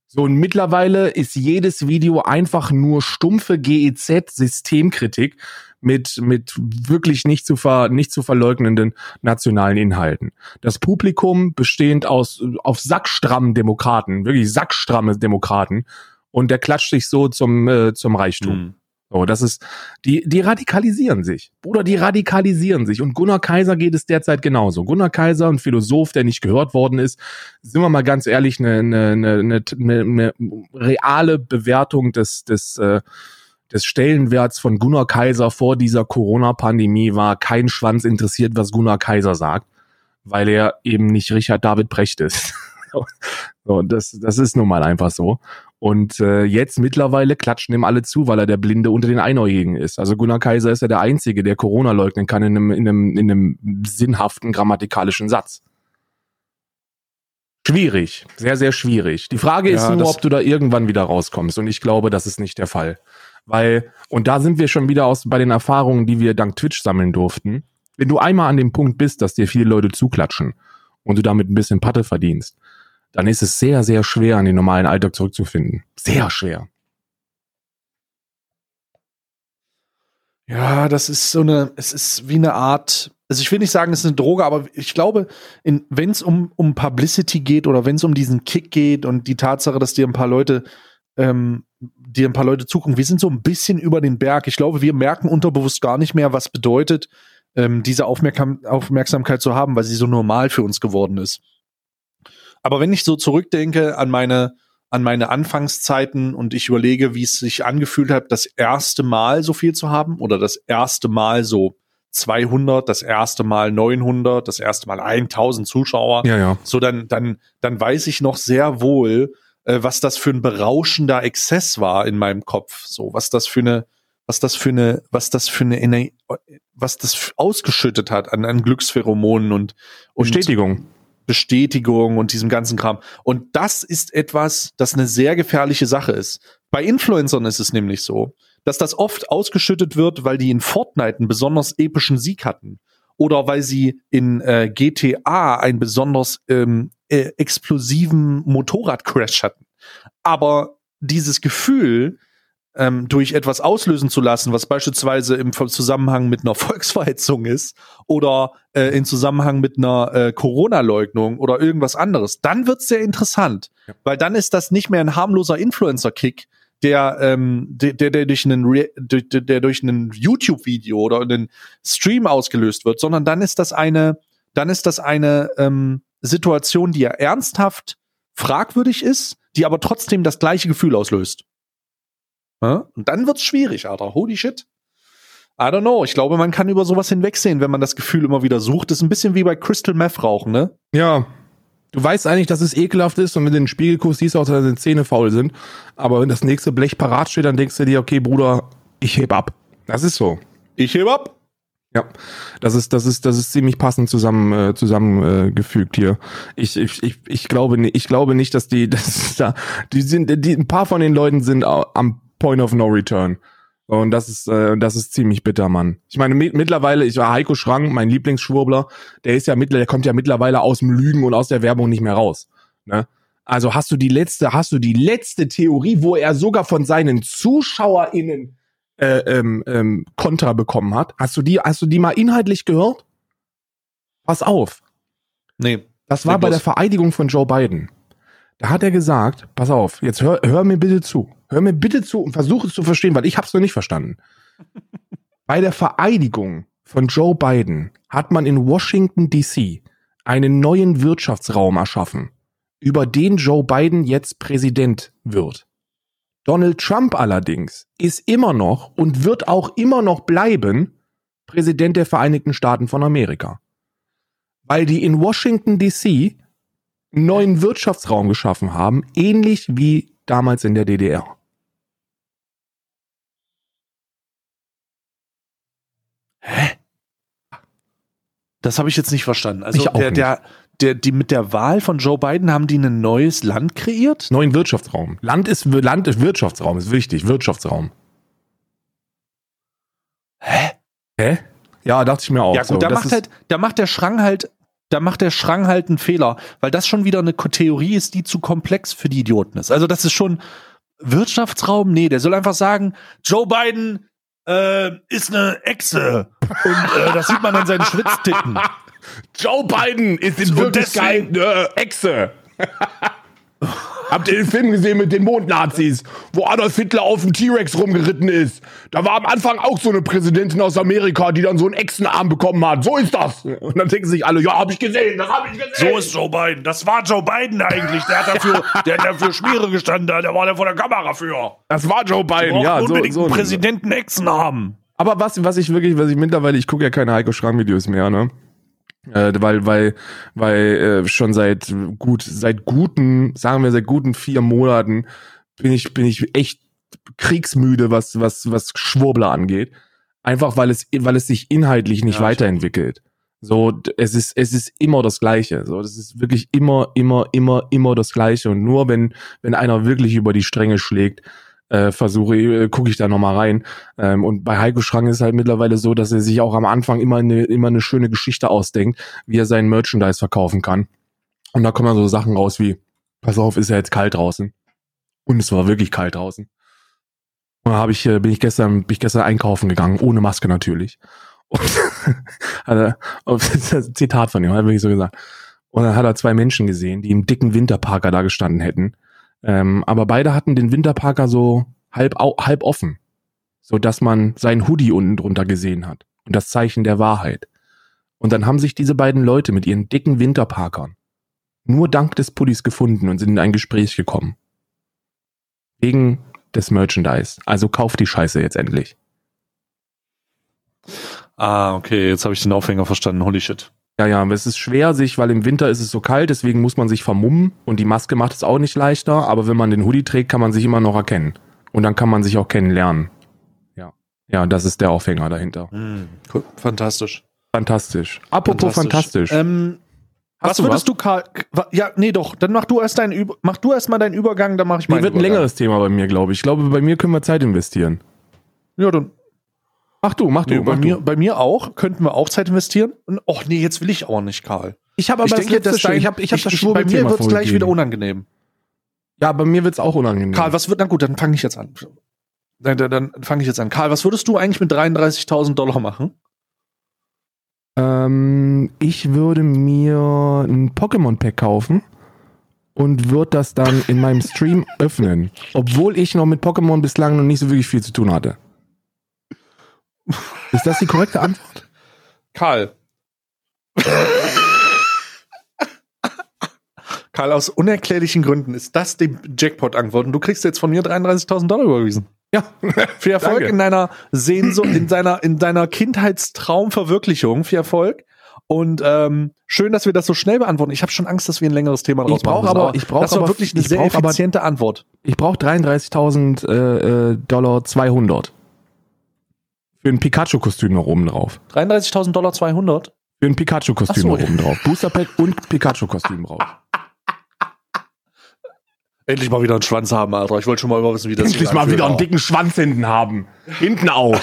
So, und mittlerweile ist jedes Video einfach nur stumpfe GEZ-Systemkritik mit, mit wirklich nicht zu, ver, nicht zu verleugnenden nationalen Inhalten. Das Publikum bestehend aus auf sackstrammen Demokraten, wirklich sackstramme Demokraten, und der klatscht sich so zum, äh, zum Reichtum. Mhm. So, das ist, die, die radikalisieren sich. Bruder, die radikalisieren sich. Und Gunnar Kaiser geht es derzeit genauso. Gunnar Kaiser, ein Philosoph, der nicht gehört worden ist, sind wir mal ganz ehrlich, eine, eine, eine, eine, eine reale Bewertung des, des, äh, des Stellenwerts von Gunnar Kaiser vor dieser Corona-Pandemie war kein Schwanz interessiert, was Gunnar Kaiser sagt, weil er eben nicht Richard David Precht ist. *laughs* so, das, das ist nun mal einfach so. Und äh, jetzt mittlerweile klatschen ihm alle zu, weil er der Blinde unter den Einäugigen ist. Also Gunnar Kaiser ist ja der Einzige, der Corona leugnen kann in einem, in einem, in einem sinnhaften grammatikalischen Satz. Schwierig, sehr, sehr schwierig. Die Frage ist ja, nur, ob du da irgendwann wieder rauskommst. Und ich glaube, das ist nicht der Fall. Weil, und da sind wir schon wieder aus bei den Erfahrungen, die wir dank Twitch sammeln durften. Wenn du einmal an dem Punkt bist, dass dir viele Leute zuklatschen und du damit ein bisschen Patte verdienst, dann ist es sehr, sehr schwer, an den normalen Alltag zurückzufinden. Sehr schwer. Ja, das ist so eine, es ist wie eine Art, also ich will nicht sagen, es ist eine Droge, aber ich glaube, wenn es um, um Publicity geht oder wenn es um diesen Kick geht und die Tatsache, dass dir ein paar Leute ähm, dir ein paar Leute zugucken. Wir sind so ein bisschen über den Berg. Ich glaube, wir merken unterbewusst gar nicht mehr, was bedeutet, ähm, diese Aufmerksam Aufmerksamkeit zu haben, weil sie so normal für uns geworden ist. Aber wenn ich so zurückdenke an meine, an meine Anfangszeiten und ich überlege, wie es sich angefühlt hat, das erste Mal so viel zu haben oder das erste Mal so 200, das erste Mal 900, das erste Mal 1000 Zuschauer. Ja, ja. So dann, dann, dann weiß ich noch sehr wohl, äh, was das für ein berauschender Exzess war in meinem Kopf. So, was das für eine, was das für eine, was das für eine Energie, was das ausgeschüttet hat an, an Glückspheromonen und, und Bestätigung. Bestätigung und diesem ganzen Kram. Und das ist etwas, das eine sehr gefährliche Sache ist. Bei Influencern ist es nämlich so, dass das oft ausgeschüttet wird, weil die in Fortnite einen besonders epischen Sieg hatten oder weil sie in äh, GTA einen besonders ähm, äh, explosiven Motorradcrash hatten. Aber dieses Gefühl, ähm, durch etwas auslösen zu lassen, was beispielsweise im Zusammenhang mit einer *laughs* Volksverhetzung ist oder äh, im Zusammenhang mit einer äh, Corona-Leugnung oder irgendwas anderes, dann wird's sehr interessant, ja. weil dann ist das nicht mehr ein harmloser Influencer-Kick, der, ähm, der, der, der durch einen, Re durch, der durch einen YouTube-Video oder einen Stream ausgelöst wird, sondern dann ist das eine, dann ist das eine ähm, Situation, die ja ernsthaft fragwürdig ist, die aber trotzdem das gleiche Gefühl auslöst. Ja? Und dann wird's schwierig, Alter. Holy shit. I don't know. Ich glaube, man kann über sowas hinwegsehen, wenn man das Gefühl immer wieder sucht. Das ist ein bisschen wie bei Crystal Meth rauchen, ne? Ja. Du weißt eigentlich, dass es ekelhaft ist und wenn du den Spiegel guckst, siehst du auch, dass deine Zähne faul sind. Aber wenn das nächste Blech parat steht, dann denkst du dir, okay, Bruder, ich heb ab. Das ist so. Ich heb ab. Ja, das ist, das ist, das ist ziemlich passend zusammen, äh, zusammengefügt hier. Ich, ich, ich, ich glaube nicht, ich glaube nicht, dass die, *laughs* das da, die sind, die, ein paar von den Leuten sind am Point of No Return. Und das ist, äh, das ist ziemlich bitter, Mann. Ich meine, mit, mittlerweile, ich war Heiko Schrang, mein Lieblingsschwurbler, der ist ja mittlerweile, der kommt ja mittlerweile aus dem Lügen und aus der Werbung nicht mehr raus. Ne? Also hast du die letzte, hast du die letzte Theorie, wo er sogar von seinen ZuschauerInnen äh, ähm, ähm, Kontra bekommen hat? Hast du die, hast du die mal inhaltlich gehört? Pass auf. Nee. Das war bei der Vereidigung von Joe Biden. Da hat er gesagt, pass auf, jetzt hör, hör mir bitte zu. Hör mir bitte zu und versuch es zu verstehen, weil ich hab's noch nicht verstanden. *laughs* Bei der Vereidigung von Joe Biden hat man in Washington DC einen neuen Wirtschaftsraum erschaffen, über den Joe Biden jetzt Präsident wird. Donald Trump allerdings ist immer noch und wird auch immer noch bleiben Präsident der Vereinigten Staaten von Amerika. Weil die in Washington DC einen neuen Wirtschaftsraum geschaffen haben, ähnlich wie damals in der DDR. Hä? Das habe ich jetzt nicht verstanden. Also Ich auch der, nicht. der, der, die mit der Wahl von Joe Biden haben die ein neues Land kreiert? Neuen Wirtschaftsraum. Land ist, Land ist Wirtschaftsraum, ist wichtig. Wirtschaftsraum. Hä? Hä? Ja, dachte ich mir auch. Ja gut, so. da Das macht halt, da macht der Schrang halt, da macht der Schrang halt einen Fehler, weil das schon wieder eine Theorie ist, die zu komplex für die Idioten ist. Also das ist schon Wirtschaftsraum, nee, der soll einfach sagen, Joe Biden äh, ist eine Echse und äh, das sieht man an seinen Schwitztitten. *laughs* Joe Biden ist in Wirklichkeit äh, Echse. Habt ihr den Film gesehen mit den Mondnazis, wo Adolf Hitler auf dem T-Rex rumgeritten ist? Da war am Anfang auch so eine Präsidentin aus Amerika, die dann so einen Echsenarm bekommen hat. So ist das. Und dann denken sich alle, ja, hab ich gesehen, das hab ich gesehen. So ist Joe Biden. Das war Joe Biden eigentlich. Der hat dafür, der hat dafür Schmiere gestanden. Der war der vor der Kamera für. das war Joe Biden, ja. So, unbedingt so einen Präsidenten Echsen haben. Aber was, was ich wirklich, was ich mittlerweile, ich gucke ja keine Heiko Schramm-Videos mehr, ne? Äh, weil, weil, weil äh, schon seit gut, seit guten, sagen wir seit guten vier Monaten bin ich, bin ich echt kriegsmüde, was, was, was Schwurbler angeht. Einfach weil es, weil es sich inhaltlich nicht Ja, weiterentwickelt. So, es ist, es ist immer das Gleiche. So, das ist wirklich immer, immer, immer, immer das Gleiche. Und nur wenn, wenn einer wirklich über die Stränge schlägt, äh, versuche, äh, gucke ich da nochmal rein. Ähm, und bei Heiko Schrang ist es halt mittlerweile so, dass er sich auch am Anfang immer eine, immer eine schöne Geschichte ausdenkt, wie er seinen Merchandise verkaufen kann. Und da kommen dann so Sachen raus wie, pass auf, ist ja jetzt kalt draußen. Und es war wirklich kalt draußen. Und da hab ich, äh, bin ich gestern, bin ich gestern einkaufen gegangen, ohne Maske natürlich. Und, *laughs* *laughs* ist das Zitat von ihm, hat er wirklich so gesagt. Und dann hat er zwei Menschen gesehen, die im dicken Winterparker da gestanden hätten. Ähm, aber beide hatten den Winterparker so halb, halb offen, so dass man seinen Hoodie unten drunter gesehen hat und das Zeichen der Wahrheit. Und dann haben sich diese beiden Leute mit ihren dicken Winterparkern nur dank des Pullis gefunden und sind in ein Gespräch gekommen. Wegen des Merchandise. Also kauft die Scheiße jetzt endlich. Ah, okay, jetzt habe ich den Aufhänger verstanden. Holy shit. Ja, ja, aber es ist schwer, sich, weil im Winter ist es so kalt, deswegen muss man sich vermummen und die Maske macht es auch nicht leichter, aber wenn man den Hoodie trägt, kann man sich immer noch erkennen. Und dann kann man sich auch kennenlernen. Ja. Ja, das ist der Aufhänger dahinter. Hm, cool. Fantastisch. Fantastisch. Apropos fantastisch. Ähm, Hast was würdest was? du, Karl? Ja, nee, doch. Dann mach du erst deinen Über mach du erst mal deinen Übergang, dann mache ich Nee, meinen wird ein Übergang. längeres Thema bei mir, glaube ich. Ich glaube, bei mir können wir Zeit investieren. Ja, dann. Mach du, mach du, Nee, bei, mach mir, du. bei mir auch. Könnten wir auch Zeit investieren? Und, Och nee, jetzt will ich auch nicht, Karl. Ich habe aber ich das denke, letzte schon. dein, Ich habe ich hab das Bei mir wird es gleich wieder unangenehm. Ja, bei mir wird's auch unangenehm. Karl, was wird, na gut, dann fange ich jetzt an. Dann, dann, dann fange ich jetzt an. Karl, was würdest du eigentlich mit 33.000 Dollar machen? Ähm, ich würde mir ein Pokémon-Pack kaufen und würde das dann in meinem Stream *laughs* öffnen. Obwohl ich noch mit Pokémon bislang noch nicht so wirklich viel zu tun hatte. Ist das die korrekte Antwort? Karl. Karl, aus unerklärlichen Gründen ist das die Jackpot-Antwort und du kriegst jetzt von mir 33.000 Dollar überwiesen. Ja. Viel Erfolg Danke. in deiner Sehnsucht, in deiner, in deiner Kindheitstraumverwirklichung. Viel Erfolg. Und ähm, schön, dass wir das so schnell beantworten. Ich habe schon Angst, dass wir ein längeres Thema draus Ich brauch machen müssen, aber- ich brauch Das war aber- wirklich eine sehr brauch aber- effiziente Antwort. Ich brauche 33.000 äh, äh, Dollar 200. Für ein Pikachu-Kostüm noch oben drauf. 33.000 Dollar 200. Für ein Pikachu-Kostüm Ach so. noch oben drauf. Booster Pack und Pikachu-Kostüm drauf. *laughs* Endlich mal wieder einen Schwanz haben, Alter. Ich wollte schon mal über wissen, wie das Endlich mal anfühlt, wieder einen dicken Schwanz hinten haben. Hinten auch.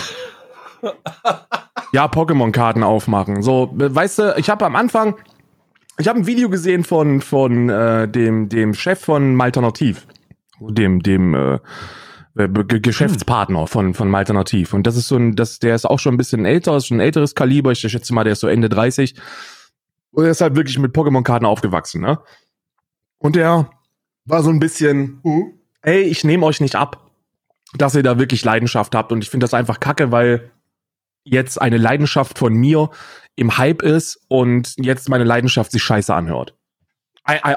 ja, Pokémon-Karten aufmachen. So, weißt du, ich habe am Anfang, ich habe ein Video gesehen von von äh, dem dem Chef von Malternativ, dem dem äh, äh, Ge- Geschäftspartner von von Malternativ. Und das ist so ein, das, der ist auch schon ein bisschen älter, ist schon ein älteres Kaliber. Ich schätze mal, der ist so Ende 30. Und er ist halt wirklich mit Pokémon-Karten aufgewachsen, ne? Und der war so ein bisschen, hm, ey, ich nehme euch nicht ab, dass ihr da wirklich Leidenschaft habt. Und ich finde das einfach kacke, weil jetzt eine Leidenschaft von mir im Hype ist und jetzt meine Leidenschaft sich scheiße anhört.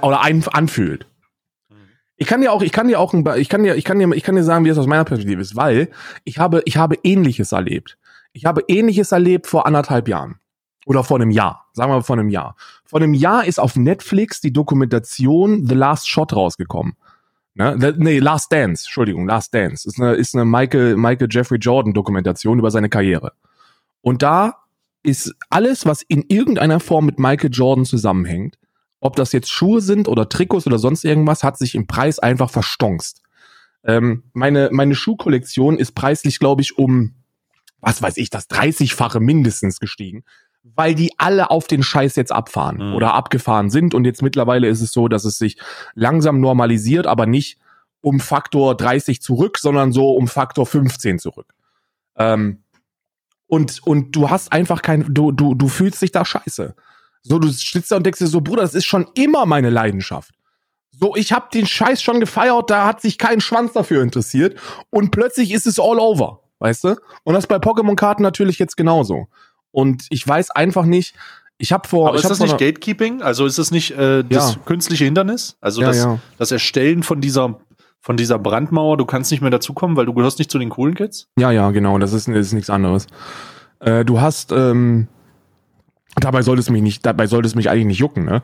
Oder anfühlt. Ich kann dir auch, ich kann dir auch, ein, ich kann dir, ich kann dir, ich kann dir sagen, wie es aus meiner Perspektive ist, weil ich habe, ich habe Ähnliches erlebt. Ich habe Ähnliches erlebt vor anderthalb Jahren. Oder vor einem Jahr. Sagen wir mal vor einem Jahr. Vor einem Jahr ist auf Netflix die Dokumentation The Last Shot rausgekommen. Ne? The, nee, Last Dance, Entschuldigung, Last Dance. Ist eine, ist eine Michael, Michael Jeffrey Jordan Dokumentation über seine Karriere. Und da ist alles, was in irgendeiner Form mit Michael Jordan zusammenhängt, ob das jetzt Schuhe sind oder Trikots oder sonst irgendwas, hat sich im Preis einfach verstonst. Ähm, meine, meine Schuhkollektion ist preislich, glaube ich, um, was weiß ich, das 30-fache mindestens gestiegen, weil die alle auf den Scheiß jetzt abfahren Mhm. oder abgefahren sind. Und jetzt mittlerweile ist es so, dass es sich langsam normalisiert, aber nicht um Faktor 30 zurück, sondern so um Faktor 15 zurück. Ähm, und, und du hast einfach kein, du, du, du fühlst dich da scheiße. So, du sitzt da und denkst dir so, Bruder, das ist schon immer meine Leidenschaft. So, ich hab den Scheiß schon gefeiert, da hat sich kein Schwanz dafür interessiert und plötzlich ist es all over, weißt du? Und das bei Pokémon-Karten natürlich jetzt genauso. Und ich weiß einfach nicht, ich habe vor, Aber ich ist das nicht Gatekeeping? Also ist das nicht äh, das Ja. künstliche Hindernis? Also Ja, das, ja. das Erstellen von dieser von dieser Brandmauer, du kannst nicht mehr dazukommen, weil du gehörst nicht zu den coolen Kids? Ja, ja, genau, das ist, das ist nichts anderes. Äh, du hast, ähm, dabei sollte es mich nicht, dabei sollte es mich eigentlich nicht jucken, ne?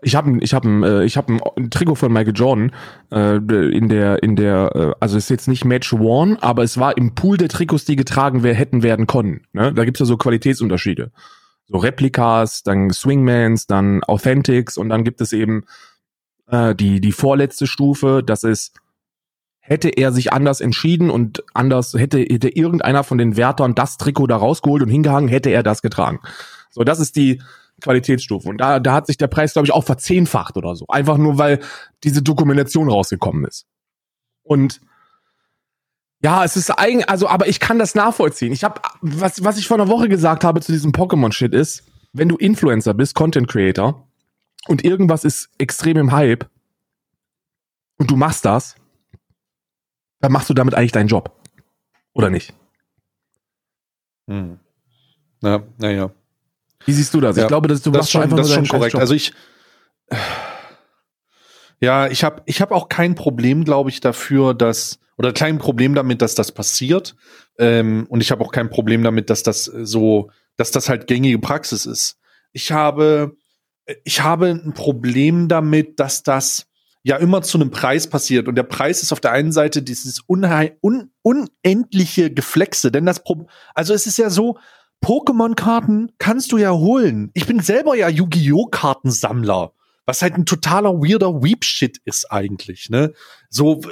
Ich habe ich hab ein, äh, ich hab ein, ein Trikot von Michael Jordan äh, in der in der äh, also ist jetzt nicht Match Worn, aber es war im Pool der Trikots, die getragen wer hätten werden können. Ne? Da gibt's ja so Qualitätsunterschiede. So Replikas, dann Swingmans, dann Authentics und dann gibt es eben äh, die die vorletzte Stufe, das ist hätte er sich anders entschieden und anders hätte, hätte irgendeiner von den Wärtern das Trikot da rausgeholt und hingehangen, hätte er das getragen. So, das ist die Qualitätsstufe. Und da, da hat sich der Preis, glaube ich, auch verzehnfacht oder so. Einfach nur, weil diese Dokumentation rausgekommen ist. Und ja, es ist eigentlich, also, aber ich kann das nachvollziehen. Ich habe, was, was ich vor einer Woche gesagt habe zu diesem Pokémon-Shit ist, wenn du Influencer bist, Content Creator, und irgendwas ist extrem im Hype, und du machst das, dann machst du damit eigentlich deinen Job. Oder nicht? Hm. Ja, naja. Wie siehst du das? Ja, ich glaube, dass du das machst schon, einfach das ist schon korrekt. Also ich, ja, ich habe ich hab auch kein Problem, glaube ich, dafür, dass, oder kein Problem damit, dass das passiert. Ähm, und ich habe auch kein Problem damit, dass das so, dass das halt gängige Praxis ist. Ich habe, ich habe ein Problem damit, dass das ja immer zu einem Preis passiert. Und der Preis ist auf der einen Seite dieses un unendliche Geflexe. Denn das Pro also es ist ja so, Pokémon-Karten kannst du ja holen. Ich bin selber ja Yu-Gi-Oh! Kartensammler. Was halt ein totaler weirder Weep-Shit ist eigentlich, ne? So,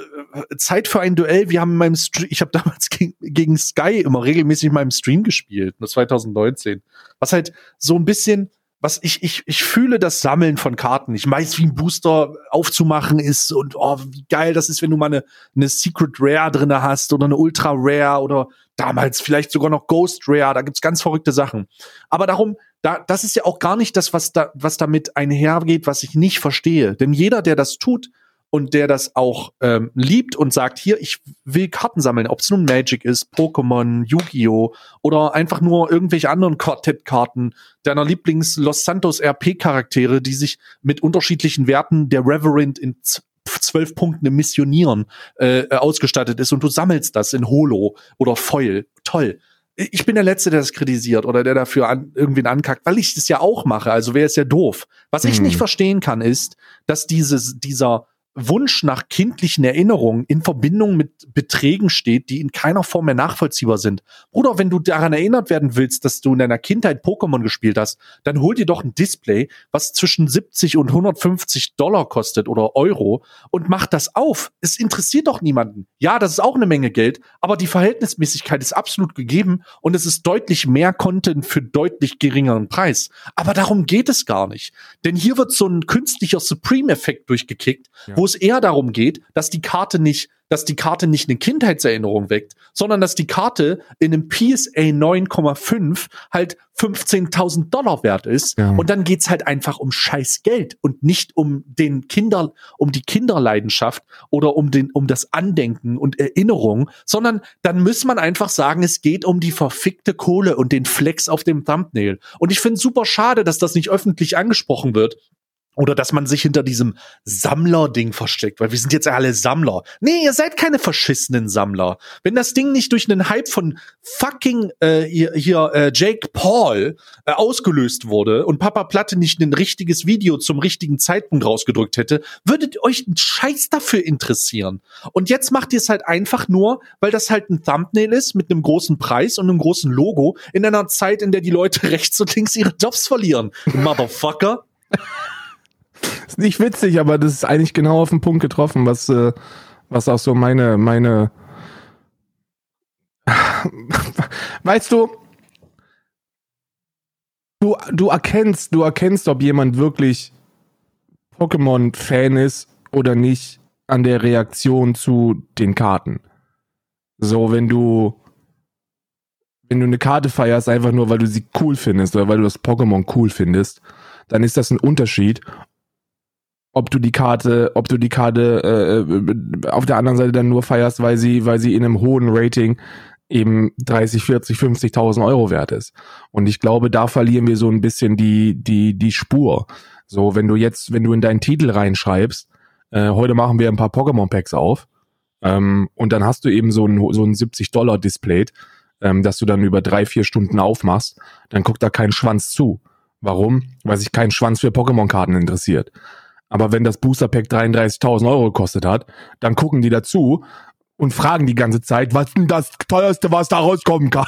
Zeit für ein Duell. Wir haben in meinem Stream, ich habe *laughs* damals gegen, Sky immer regelmäßig in meinem Stream gespielt, nur 2019. Was halt so ein bisschen, was ich, ich, ich fühle das Sammeln von Karten. Ich weiß, wie ein Booster aufzumachen ist und oh, wie geil das ist, wenn du mal eine, eine Secret Rare drinne hast oder eine Ultra Rare oder damals vielleicht sogar noch Ghost Rare. Da gibt's ganz verrückte Sachen. Aber darum, da, das ist ja auch gar nicht das, was da, was damit einhergeht, was ich nicht verstehe. Denn jeder, der das tut und der das auch ähm, liebt und sagt, hier, ich will Karten sammeln, ob es nun Magic ist, Pokémon, Yu-Gi-Oh! oder einfach nur irgendwelche anderen Quartettkarten deiner Lieblings Los Santos RP-Charaktere, die sich mit unterschiedlichen Werten der Reverend in zwölf Punkten im Missionieren äh, ausgestattet ist und du sammelst das in Holo oder Foil. Toll ich bin der Letzte, der das kritisiert oder der dafür an, irgendwen ankackt, weil ich das ja auch mache. Also wäre es ja doof. Was ich hm. nicht verstehen kann, ist, dass dieses, dieser Wunsch nach kindlichen Erinnerungen in Verbindung mit Beträgen steht, die in keiner Form mehr nachvollziehbar sind. Bruder, wenn du daran erinnert werden willst, dass du in deiner Kindheit Pokémon gespielt hast, dann hol dir doch ein Display, was zwischen 70 und 150 Dollar kostet oder Euro und mach das auf. Es interessiert doch niemanden. Ja, das ist auch eine Menge Geld, aber die Verhältnismäßigkeit ist absolut gegeben und es ist deutlich mehr Content für deutlich geringeren Preis. Aber darum geht es gar nicht. Denn hier wird so ein künstlicher Supreme-Effekt durchgekickt, ja. wo es eher darum geht, dass die Karte nicht, dass die Karte nicht eine Kindheitserinnerung weckt, sondern dass die Karte in einem PSA 9,5 halt 15.000 Dollar wert ist. Ja. Und dann geht's halt einfach um scheiß Geld und nicht um den Kinder, um die Kinderleidenschaft oder um den, um das Andenken und Erinnerung, sondern dann muss man einfach sagen, es geht um die verfickte Kohle und den Flex auf dem Thumbnail. Und ich finde super schade, dass das nicht öffentlich angesprochen wird oder dass man sich hinter diesem Sammler-Ding versteckt, weil wir sind jetzt alle Sammler. Nee, ihr seid keine verschissenen Sammler. Wenn das Ding nicht durch einen Hype von fucking äh, hier, hier äh, Jake Paul äh, ausgelöst wurde und Papa Platte nicht ein richtiges Video zum richtigen Zeitpunkt rausgedrückt hätte, würdet euch ein Scheiß dafür interessieren. Und jetzt macht ihr es halt einfach nur, weil das halt ein Thumbnail ist mit einem großen Preis und einem großen Logo in einer Zeit, in der die Leute *laughs* rechts und links ihre Jobs verlieren. Motherfucker. Ist nicht witzig, aber das ist eigentlich genau auf den Punkt getroffen, was, äh, was auch so meine, meine, *laughs* weißt du, du, du erkennst, du erkennst, ob jemand wirklich Pokémon-Fan ist oder nicht an der Reaktion zu den Karten. So, wenn du, wenn du eine Karte feierst, einfach nur, weil du sie cool findest oder weil du das Pokémon cool findest, dann ist das ein Unterschied, ob du die Karte, ob du die Karte äh, auf der anderen Seite dann nur feierst, weil sie, weil sie in einem hohen Rating eben 30, 40, 50.000 Euro wert ist. Und ich glaube, da verlieren wir so ein bisschen die, die, die Spur. So, wenn du jetzt, wenn du in deinen Titel reinschreibst, äh, heute machen wir ein paar Pokémon Packs auf, ähm, und dann hast du eben so ein, so ein 70 Dollar Display, ähm, dass du dann über drei, vier Stunden aufmachst, dann guckt da kein Schwanz zu. Warum? Weil sich kein Schwanz für Pokémon-Karten interessiert. Aber wenn das Booster Pack 33.000 Euro gekostet hat, dann gucken die dazu und fragen die ganze Zeit, was denn das teuerste, was da rauskommen kann.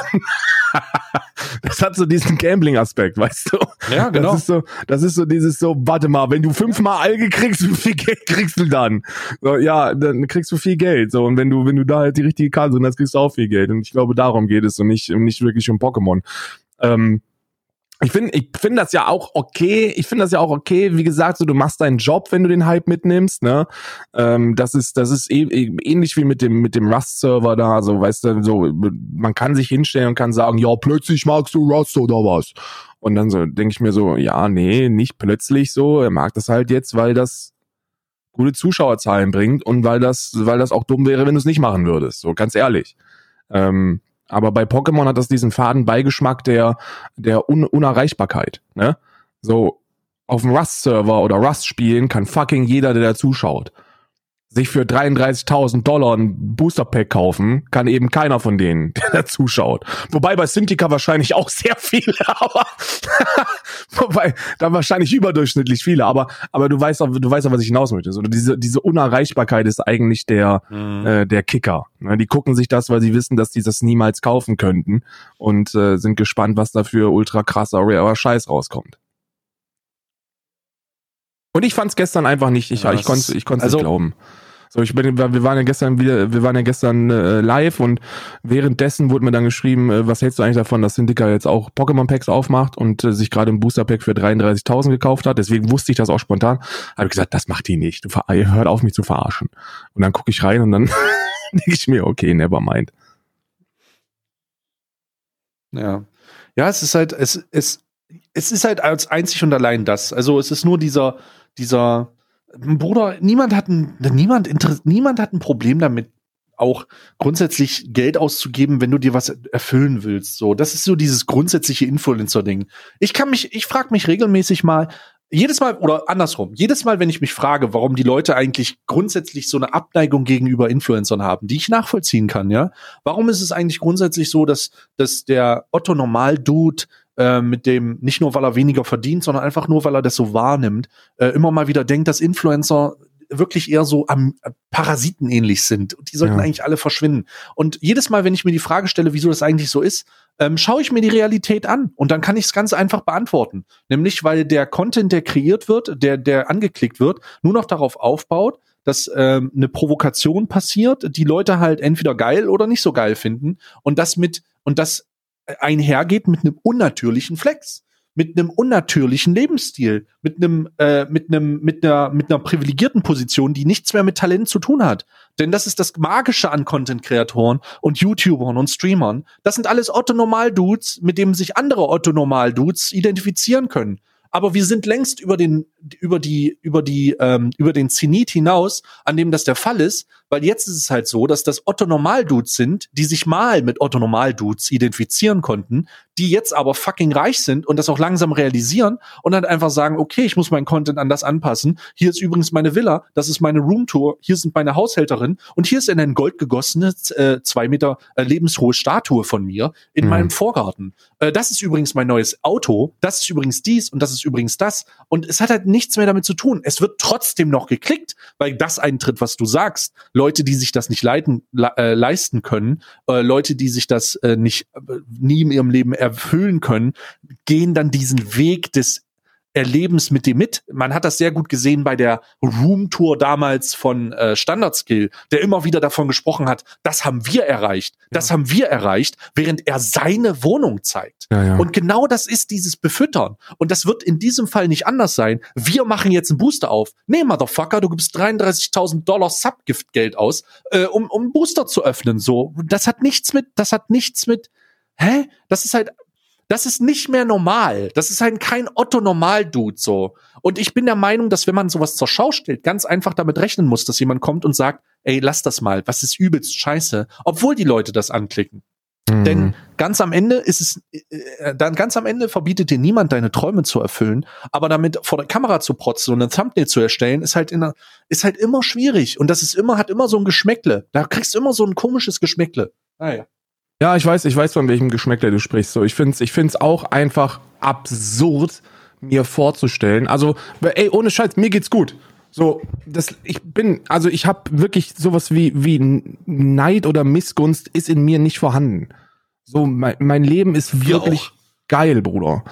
*laughs* das hat so diesen Gambling-Aspekt, weißt du? Ja, genau. Das ist so, das ist so dieses so, warte mal, wenn du fünfmal Alge kriegst, wie viel Geld kriegst du dann? So, ja, dann kriegst du viel Geld. So, und wenn du, wenn du da halt die richtige Karte hast, kriegst du auch viel Geld. Und ich glaube, darum geht es und nicht, nicht wirklich um Pokémon. Ähm, ich finde, ich finde das ja auch okay. Ich finde das ja auch okay. Wie gesagt, so du machst deinen Job, wenn du den Hype mitnimmst. Ne, ähm, das ist, das ist e ähnlich wie mit dem mit dem Rust-Server da. So, weißt du, so man kann sich hinstellen und kann sagen, ja, plötzlich magst du Rust oder was? Und dann so denke ich mir so, ja, nee, nicht plötzlich so. Er mag das halt jetzt, weil das gute Zuschauerzahlen bringt und weil das, weil das auch dumm wäre, wenn du es nicht machen würdest. So ganz ehrlich. Ähm, aber bei Pokémon hat das diesen faden Beigeschmack der, der Un Unerreichbarkeit. Ne? So, auf dem Rust-Server oder Rust spielen kann fucking jeder, der da zuschaut sich für 33.000 Dollar ein Booster Pack kaufen, kann eben keiner von denen, *laughs* der da zuschaut. Wobei bei Syntica wahrscheinlich auch sehr viele, *laughs* aber *laughs* wobei da wahrscheinlich überdurchschnittlich viele, aber aber du weißt auch, du weißt auch, was ich hinaus möchte. So, diese diese Unerreichbarkeit ist eigentlich der mhm. äh, der Kicker. Ne, die gucken sich das, weil sie wissen, dass die das niemals kaufen könnten und äh, sind gespannt, was da für ultra krasser Scheiß rauskommt. Und ich fand es gestern einfach nicht, ich, ja, ich konnte ich konnte also, nicht glauben. So, ich bin, wir waren ja gestern wieder, wir waren ja gestern äh, live und währenddessen wurde mir dann geschrieben, äh, was hältst du eigentlich davon, dass Syndica jetzt auch Pokémon Packs aufmacht und äh, sich gerade ein Booster Pack für 33.000 gekauft hat. Deswegen wusste ich das auch spontan. Habe ich gesagt, das macht die nicht. Du hört auf mich zu verarschen. Und dann gucke ich rein und dann *laughs* denke ich mir, okay, never mind. Ja. Ja, es ist halt, es, es, es ist halt als einzig und allein das. Also es ist nur dieser, dieser Bruder, niemand hat ein, niemand, niemand hat ein Problem damit, auch grundsätzlich Geld auszugeben, wenn du dir was erfüllen willst. So, das ist so dieses grundsätzliche Influencer-Ding. Ich kann mich, ich frage mich regelmäßig mal, jedes Mal oder andersrum, jedes Mal, wenn ich mich frage, warum die Leute eigentlich grundsätzlich so eine Abneigung gegenüber Influencern haben, die ich nachvollziehen kann, ja, warum ist es eigentlich grundsätzlich so, dass, dass der Otto Normal-Dude äh, mit dem, nicht nur weil er weniger verdient, sondern einfach nur, weil er das so wahrnimmt, äh, immer mal wieder denkt, dass Influencer wirklich eher so am äh, Parasiten ähnlich sind. Und die sollten ja. eigentlich alle verschwinden. Und jedes Mal, wenn ich mir die Frage stelle, wieso das eigentlich so ist, ähm, schaue ich mir die Realität an und dann kann ich es ganz einfach beantworten. Nämlich, weil der Content, der kreiert wird, der, der angeklickt wird, nur noch darauf aufbaut, dass ähm, eine Provokation passiert, die Leute halt entweder geil oder nicht so geil finden und das mit und das einhergeht mit einem unnatürlichen Flex mit einem unnatürlichen Lebensstil, mit einem, äh, mit einem, mit einer, mit einer privilegierten Position, die nichts mehr mit Talent zu tun hat. Denn das ist das Magische an Content-Kreatoren und YouTubern und Streamern. Das sind alles Otto-Normal-Dudes, mit denen sich andere Otto-Normal-Dudes identifizieren können. Aber wir sind längst über den, über die, über die, ähm, über den Zenit hinaus, an dem das der Fall ist, weil jetzt ist es halt so, dass das Otto Normal Dudes sind, die sich mal mit Otto Normal Dudes identifizieren konnten, die jetzt aber fucking reich sind und das auch langsam realisieren und dann einfach sagen, okay, ich muss meinen Content an das anpassen. Hier ist übrigens meine Villa, das ist meine Roomtour, hier sind meine Haushälterin und hier ist in ein Gold gegossene äh, zwei Meter äh, lebenshohe Statue von mir in mhm. meinem Vorgarten. Äh, das ist übrigens mein neues Auto, das ist übrigens dies und das ist übrigens das und es hat halt nichts mehr damit zu tun. Es wird trotzdem noch geklickt, weil das eintritt, was du sagst. Leute, die sich das nicht leiten, le äh, leisten können, äh, Leute, die sich das äh, nicht äh, nie in ihrem Leben erfüllen können, gehen dann diesen Weg des Erlebens mit dem mit. Man hat das sehr gut gesehen bei der Room-Tour damals von äh, Standard Skill, der immer wieder davon gesprochen hat, das haben wir erreicht, das haben wir erreicht, während er seine Wohnung zeigt. Ja, ja. Und genau das ist dieses Befüttern. Und das wird in diesem Fall nicht anders sein. Wir machen jetzt einen Booster auf. Nee, Motherfucker, du gibst 33.000 Dollar Subgift-Geld aus, äh, um, um einen Booster zu öffnen. So, das hat nichts mit, das hat nichts mit, hä? Das ist halt das ist nicht mehr normal. Das ist halt kein Otto-Normal-Dude so. Und ich bin der Meinung, dass wenn man sowas zur Schau stellt, ganz einfach damit rechnen muss, dass jemand kommt und sagt, ey, lass das mal, was ist übelst scheiße, obwohl die Leute das anklicken. Mhm. Denn ganz am Ende ist es, äh, dann ganz am Ende verbietet dir niemand deine Träume zu erfüllen, aber damit vor der Kamera zu protzen und ein Thumbnail zu erstellen, ist halt in der, ist halt immer schwierig und das ist immer, hat immer so ein Geschmäckle. Da kriegst du immer so ein komisches Geschmäckle. Naja. Ah, ja, ich weiß, ich weiß, von welchem Geschmäckler du sprichst. So, ich find's, ich find's auch einfach absurd, mir vorzustellen. Also, ey, ohne Scheiß, mir geht's gut. So, das, ich bin, also ich habe wirklich sowas wie, wie Neid oder Missgunst ist in mir nicht vorhanden. So, mein, mein Leben ist wirklich geil, Bruder.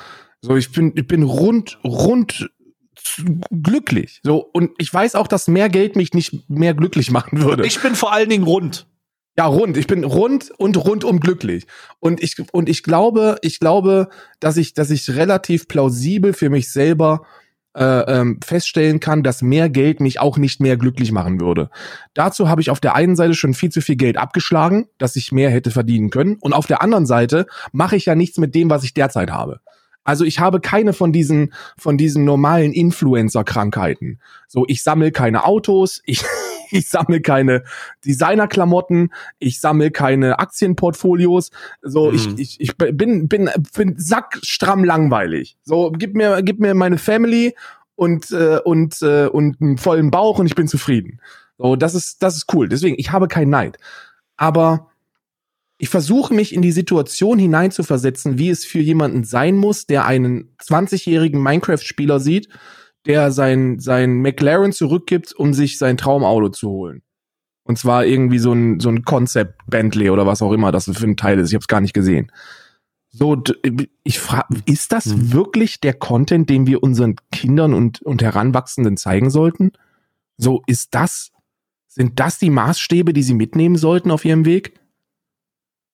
So, ich bin, ich bin rund, rund glücklich. So, und ich weiß auch, dass mehr Geld mich nicht mehr glücklich machen würde. Ich bin vor allen Dingen rund. Ja, rund. Ich bin rund und rundum glücklich. Und ich, und ich glaube, ich glaube, dass ich, dass ich relativ plausibel für mich selber äh, ähm, feststellen kann, dass mehr Geld mich auch nicht mehr glücklich machen würde. Dazu habe ich auf der einen Seite schon viel zu viel Geld abgeschlagen, dass ich mehr hätte verdienen können. Und auf der anderen Seite mache ich ja nichts mit dem, was ich derzeit habe. Also ich habe keine von diesen von diesen normalen Influencer-Krankheiten. So, ich sammle keine Autos, ich *laughs* *laughs* ich sammle keine Designerklamotten, ich sammle keine Aktienportfolios. So, mhm. ich, ich, ich bin, bin, bin sackstramm langweilig. So, gib mir, gib mir meine Family und, äh, und, äh, und einen vollen Bauch und ich bin zufrieden. So, das ist, das ist cool. Deswegen, ich habe keinen Neid. Aber ich versuche mich in die Situation hineinzuversetzen, wie es für jemanden sein muss, der einen 20-jährigen Minecraft-Spieler sieht, der sein, sein McLaren zurückgibt, um sich sein Traumauto zu holen. Und zwar irgendwie so ein, so ein Concept Bentley oder was auch immer das für ein Teil ist. Ich habe es gar nicht gesehen. So, ich frage, ist das mhm. wirklich der Content, den wir unseren Kindern und, und Heranwachsenden zeigen sollten? So, ist das, sind das die Maßstäbe, die sie mitnehmen sollten auf ihrem Weg?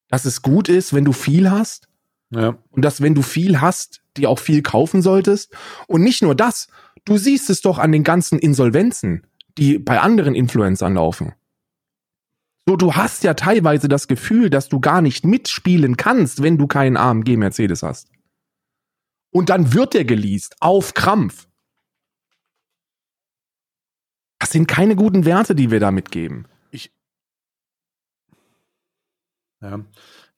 Dass es gut ist, wenn du viel hast? Ja. Und dass, wenn du viel hast, die auch viel kaufen solltest? Und nicht nur das, Du siehst es doch an den ganzen Insolvenzen, die bei anderen Influencern laufen. So, du hast ja teilweise das Gefühl, dass du gar nicht mitspielen kannst, wenn du keinen AMG Mercedes hast. Und dann wird der geleast auf Krampf. Das sind keine guten Werte, die wir da mitgeben. Ich. Ja.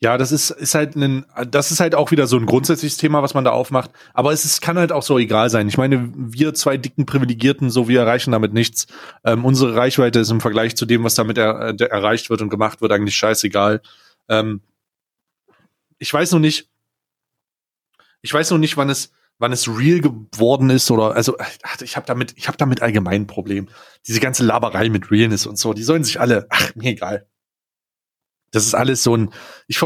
Ja, das ist, ist halt ein, das ist halt auch wieder so ein grundsätzliches Thema, was man da aufmacht. Aber es ist, kann halt auch so egal sein. Ich meine, wir zwei dicken Privilegierten, so wir erreichen damit nichts. Ähm, unsere Reichweite ist im Vergleich zu dem, was damit er, äh, erreicht wird und gemacht wird, eigentlich scheißegal. Ähm, ich weiß noch nicht, ich weiß noch nicht, wann es, wann es real geworden ist oder also ich habe damit ich habe damit allgemein ein Problem. Diese ganze Laberei mit Realness und so, die sollen sich alle ach mir egal. Das ist alles so ein, ich,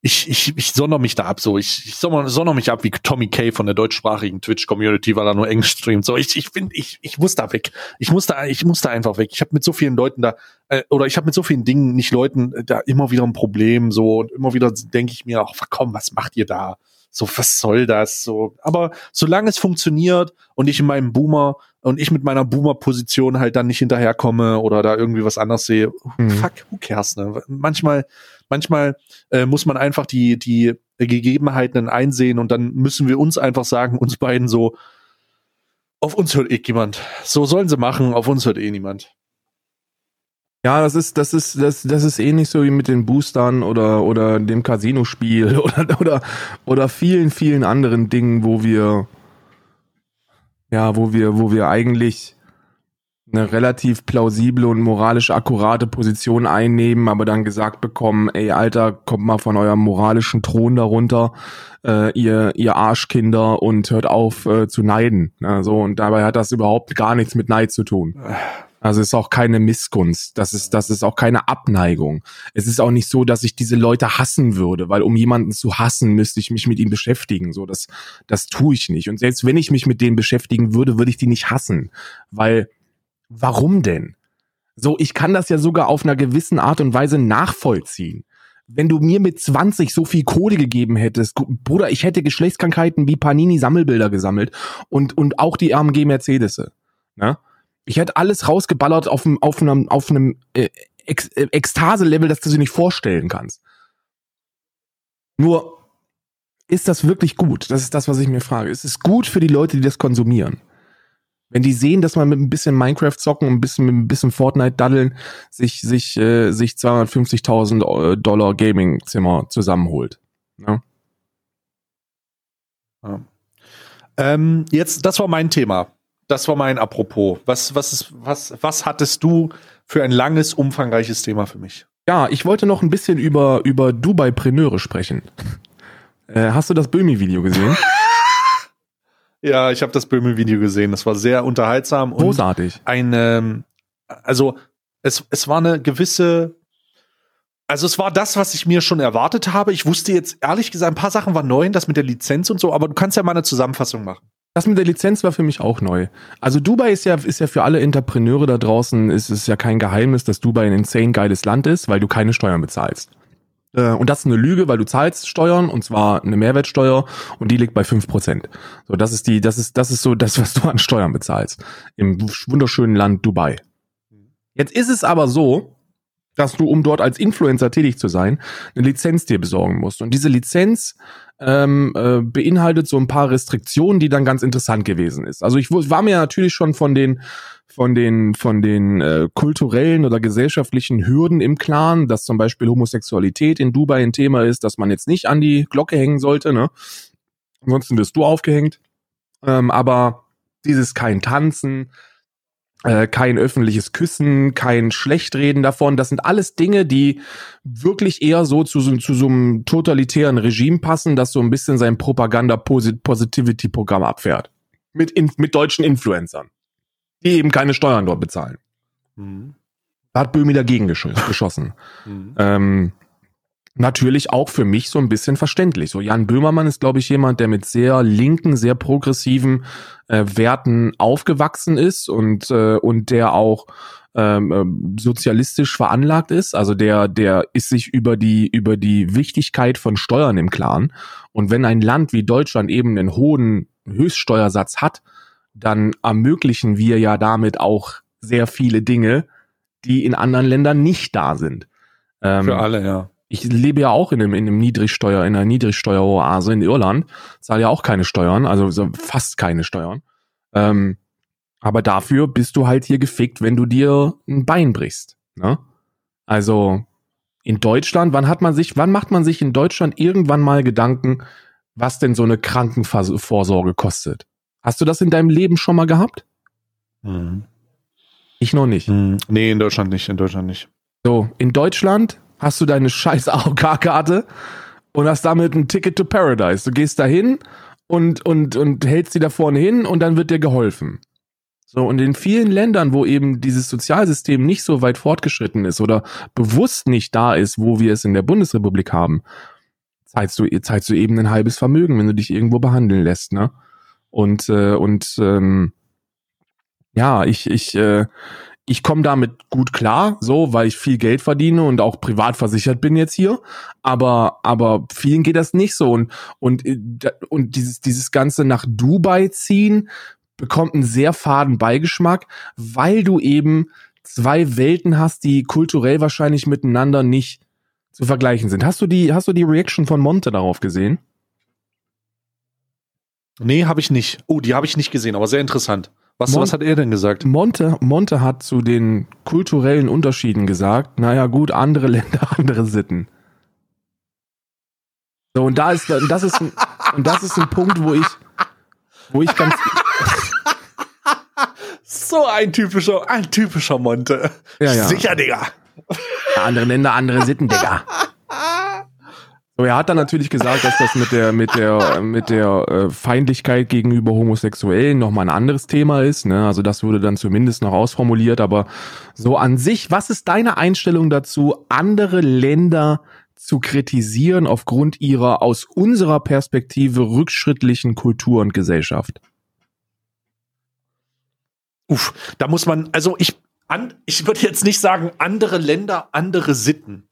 ich, ich, ich sonder mich da ab, so. Ich, ich sonder, sonder mich ab wie Tommy Kay von der deutschsprachigen Twitch-Community, weil er nur Englisch streamt. So, ich, ich bin, ich, ich muss da weg. Ich muss da, ich muss da einfach weg. Ich habe mit so vielen Leuten da, äh, oder ich habe mit so vielen Dingen, nicht Leuten, äh, da immer wieder ein Problem, so, und immer wieder denke ich mir, ach komm, was macht ihr da? So, was soll das? So, aber solange es funktioniert und ich in meinem Boomer und ich mit meiner Boomer-Position halt dann nicht hinterherkomme oder da irgendwie was anderes sehe, mhm. fuck, who cares, ne? Manchmal, manchmal äh, muss man einfach die, die Gegebenheiten einsehen und dann müssen wir uns einfach sagen, uns beiden so, auf uns hört eh niemand. So sollen sie machen, auf uns hört eh niemand. Ja, das ist, das ist, das, das ist ähnlich so wie mit den Boostern oder, oder dem Casino-Spiel *laughs* oder, oder, oder vielen, vielen anderen Dingen, wo wir, ja, wo wir, wo wir eigentlich eine relativ plausible und moralisch akkurate Position einnehmen, aber dann gesagt bekommen, ey Alter, kommt mal von eurem moralischen Thron darunter, äh, ihr, ihr Arschkinder und hört auf äh, zu neiden. Ja, so, und dabei hat das überhaupt gar nichts mit Neid zu tun. Also es ist auch keine Missgunst, das ist, das ist auch keine Abneigung. Es ist auch nicht so, dass ich diese Leute hassen würde, weil um jemanden zu hassen, müsste ich mich mit ihm beschäftigen. So, das, das tue ich nicht. Und selbst wenn ich mich mit denen beschäftigen würde, würde ich die nicht hassen. Weil, warum denn? So, ich kann das ja sogar auf einer gewissen Art und Weise nachvollziehen. Wenn du mir mit 20 so viel Kohle gegeben hättest, Bruder, ich hätte Geschlechtskrankheiten wie Panini Sammelbilder gesammelt und, und auch die AMG Mercedes. Ne? Ich hätte alles rausgeballert auf einem, auf einem, auf einem äh, Ex äh, Ekstase-Level, das du dir nicht vorstellen kannst. Nur, ist das wirklich gut? Das ist das, was ich mir frage. Ist es gut für die Leute, die das konsumieren? Wenn die sehen, dass man mit ein bisschen Minecraft zocken und ein bisschen mit ein bisschen Fortnite daddeln sich sich äh, sich 250.000 äh, Dollar Gaming Zimmer zusammenholt. Ja? ja. Ähm, jetzt, das war mein Thema das war mein Apropos. Was, was, ist, was, was hattest du für ein langes, umfangreiches Thema für mich? Ja, ich wollte noch ein bisschen über, über Dubai-Preneure sprechen. Äh, hast du das Böhmi-Video gesehen? *laughs* ja, ich habe das Böhmi-Video gesehen. Das war sehr unterhaltsam. Und Großartig. Ein, ähm, also es, es war eine gewisse also es war das, was ich mir schon erwartet habe. Ich wusste jetzt ehrlich gesagt, ein paar Sachen waren neu, das mit der Lizenz und so, aber du kannst ja mal eine Zusammenfassung machen. Das mit der Lizenz war für mich auch neu. Also Dubai ist ja, ist ja für alle Entrepreneure da draußen, ist es ja kein Geheimnis, dass Dubai ein insane geiles Land ist, weil du keine Steuern bezahlst. Äh, und das ist eine Lüge, weil du zahlst Steuern und zwar eine Mehrwertsteuer und die liegt bei fünf Prozent. So, das ist die, das ist, das ist so das, was du an Steuern bezahlst. Im wunderschönen Land Dubai. Jetzt ist es aber so, dass du, um dort als Influencer tätig zu sein, eine Lizenz dir besorgen musst. Und diese Lizenz ähm, äh, beinhaltet so ein paar Restriktionen, die dann ganz interessant gewesen ist. Also ich war mir natürlich schon von den von den von den äh, kulturellen oder gesellschaftlichen Hürden im Klaren, dass zum Beispiel Homosexualität in Dubai ein Thema ist, dass man jetzt nicht an die Glocke hängen sollte. Ne? Ansonsten wirst du aufgehängt. Ähm, aber dieses kein Tanzen, äh, kein öffentliches Küssen, kein Schlechtreden davon. Das sind alles Dinge, die wirklich eher so zu, zu so einem totalitären Regime passen, das so ein bisschen sein Propaganda-Positivity-Programm abfährt. Mit, in, mit deutschen Influencern, die eben keine Steuern dort bezahlen. Mhm. Da hat Böhmi dagegen gesch geschossen. Mhm. Ähm, natürlich auch für mich so ein bisschen verständlich. So Jan Böhmermann ist, glaube ich, jemand, der mit sehr linken, sehr progressiven äh, Werten aufgewachsen ist und äh, und der auch ähm, äh, sozialistisch veranlagt ist. Also der der ist sich über die über die Wichtigkeit von Steuern im Klaren. Und wenn ein Land wie Deutschland eben einen hohen Höchststeuersatz hat, dann ermöglichen wir ja damit auch sehr viele Dinge, die in anderen Ländern nicht da sind. Ähm, Für alle, ja ich lebe ja auch in einem, in einem Niedrigsteuer, in einer Niedrigsteueroase in Irland, zahle ja auch keine Steuern, also fast keine Steuern. Ähm, aber dafür bist du halt hier gefickt, wenn du dir ein Bein brichst. Ne? Also in Deutschland, wann hat man sich, wann macht man sich in Deutschland irgendwann mal Gedanken, was denn so eine Krankenvorsorge kostet? Hast du das in deinem Leben schon mal gehabt? Mhm. Ich noch nicht. Mhm. Nee, in Deutschland nicht, in Deutschland nicht. So, in Deutschland hast du deine scheiß *laughs* AOK-Karte und hast damit ein Ticket to Paradise. Du gehst dahin und, und, und hältst sie da vorne hin und dann wird dir geholfen. So, und in vielen Ländern, wo eben dieses Sozialsystem nicht so weit fortgeschritten ist oder bewusst nicht da ist, wo wir es in der Bundesrepublik haben, zahlst du, zahlst du eben ein halbes Vermögen, wenn du dich irgendwo behandeln lässt, ne? Und, äh, und ähm, ja, ich, ich, äh, ich komme damit gut klar, so, weil ich viel Geld verdiene und auch privat versichert bin jetzt hier. Aber, aber vielen geht das nicht so. Und, und, äh, und dieses, dieses Ganze nach Dubai ziehen bekommt einen sehr faden Beigeschmack, weil du eben zwei Welten hast, die kulturell wahrscheinlich miteinander nicht zu vergleichen sind. Hast du die, hast du die Reaction von Monte darauf gesehen? Nee, habe ich nicht. Oh, die habe ich nicht gesehen, aber sehr interessant. Was, Mon was hat er denn gesagt? Monte, Monte hat zu den kulturellen Unterschieden gesagt, naja gut, andere *laughs* Länder, andere Sitten. So, und da ist, und das ist, ein, und das ist ein Punkt, wo ich, wo ich ganz, So ein typischer, ein typischer Monte. Ja, ja. Sicher, Digga. andere Länder, andere Sitten, Digga. *laughs* So, er hat dann natürlich gesagt, dass das mit der mit der mit der äh, Feindlichkeit gegenüber Homosexuellen noch mal ein anderes Thema ist. Ne? Also das wurde dann zumindest noch ausformuliert. Aber so an sich, was ist deine Einstellung dazu, andere Länder zu kritisieren aufgrund ihrer aus unserer Perspektive rückschrittlichen Kultur und Gesellschaft? Uff, da muss man, also ich, an, ich würde jetzt nicht sagen, andere Länder, andere Sitten.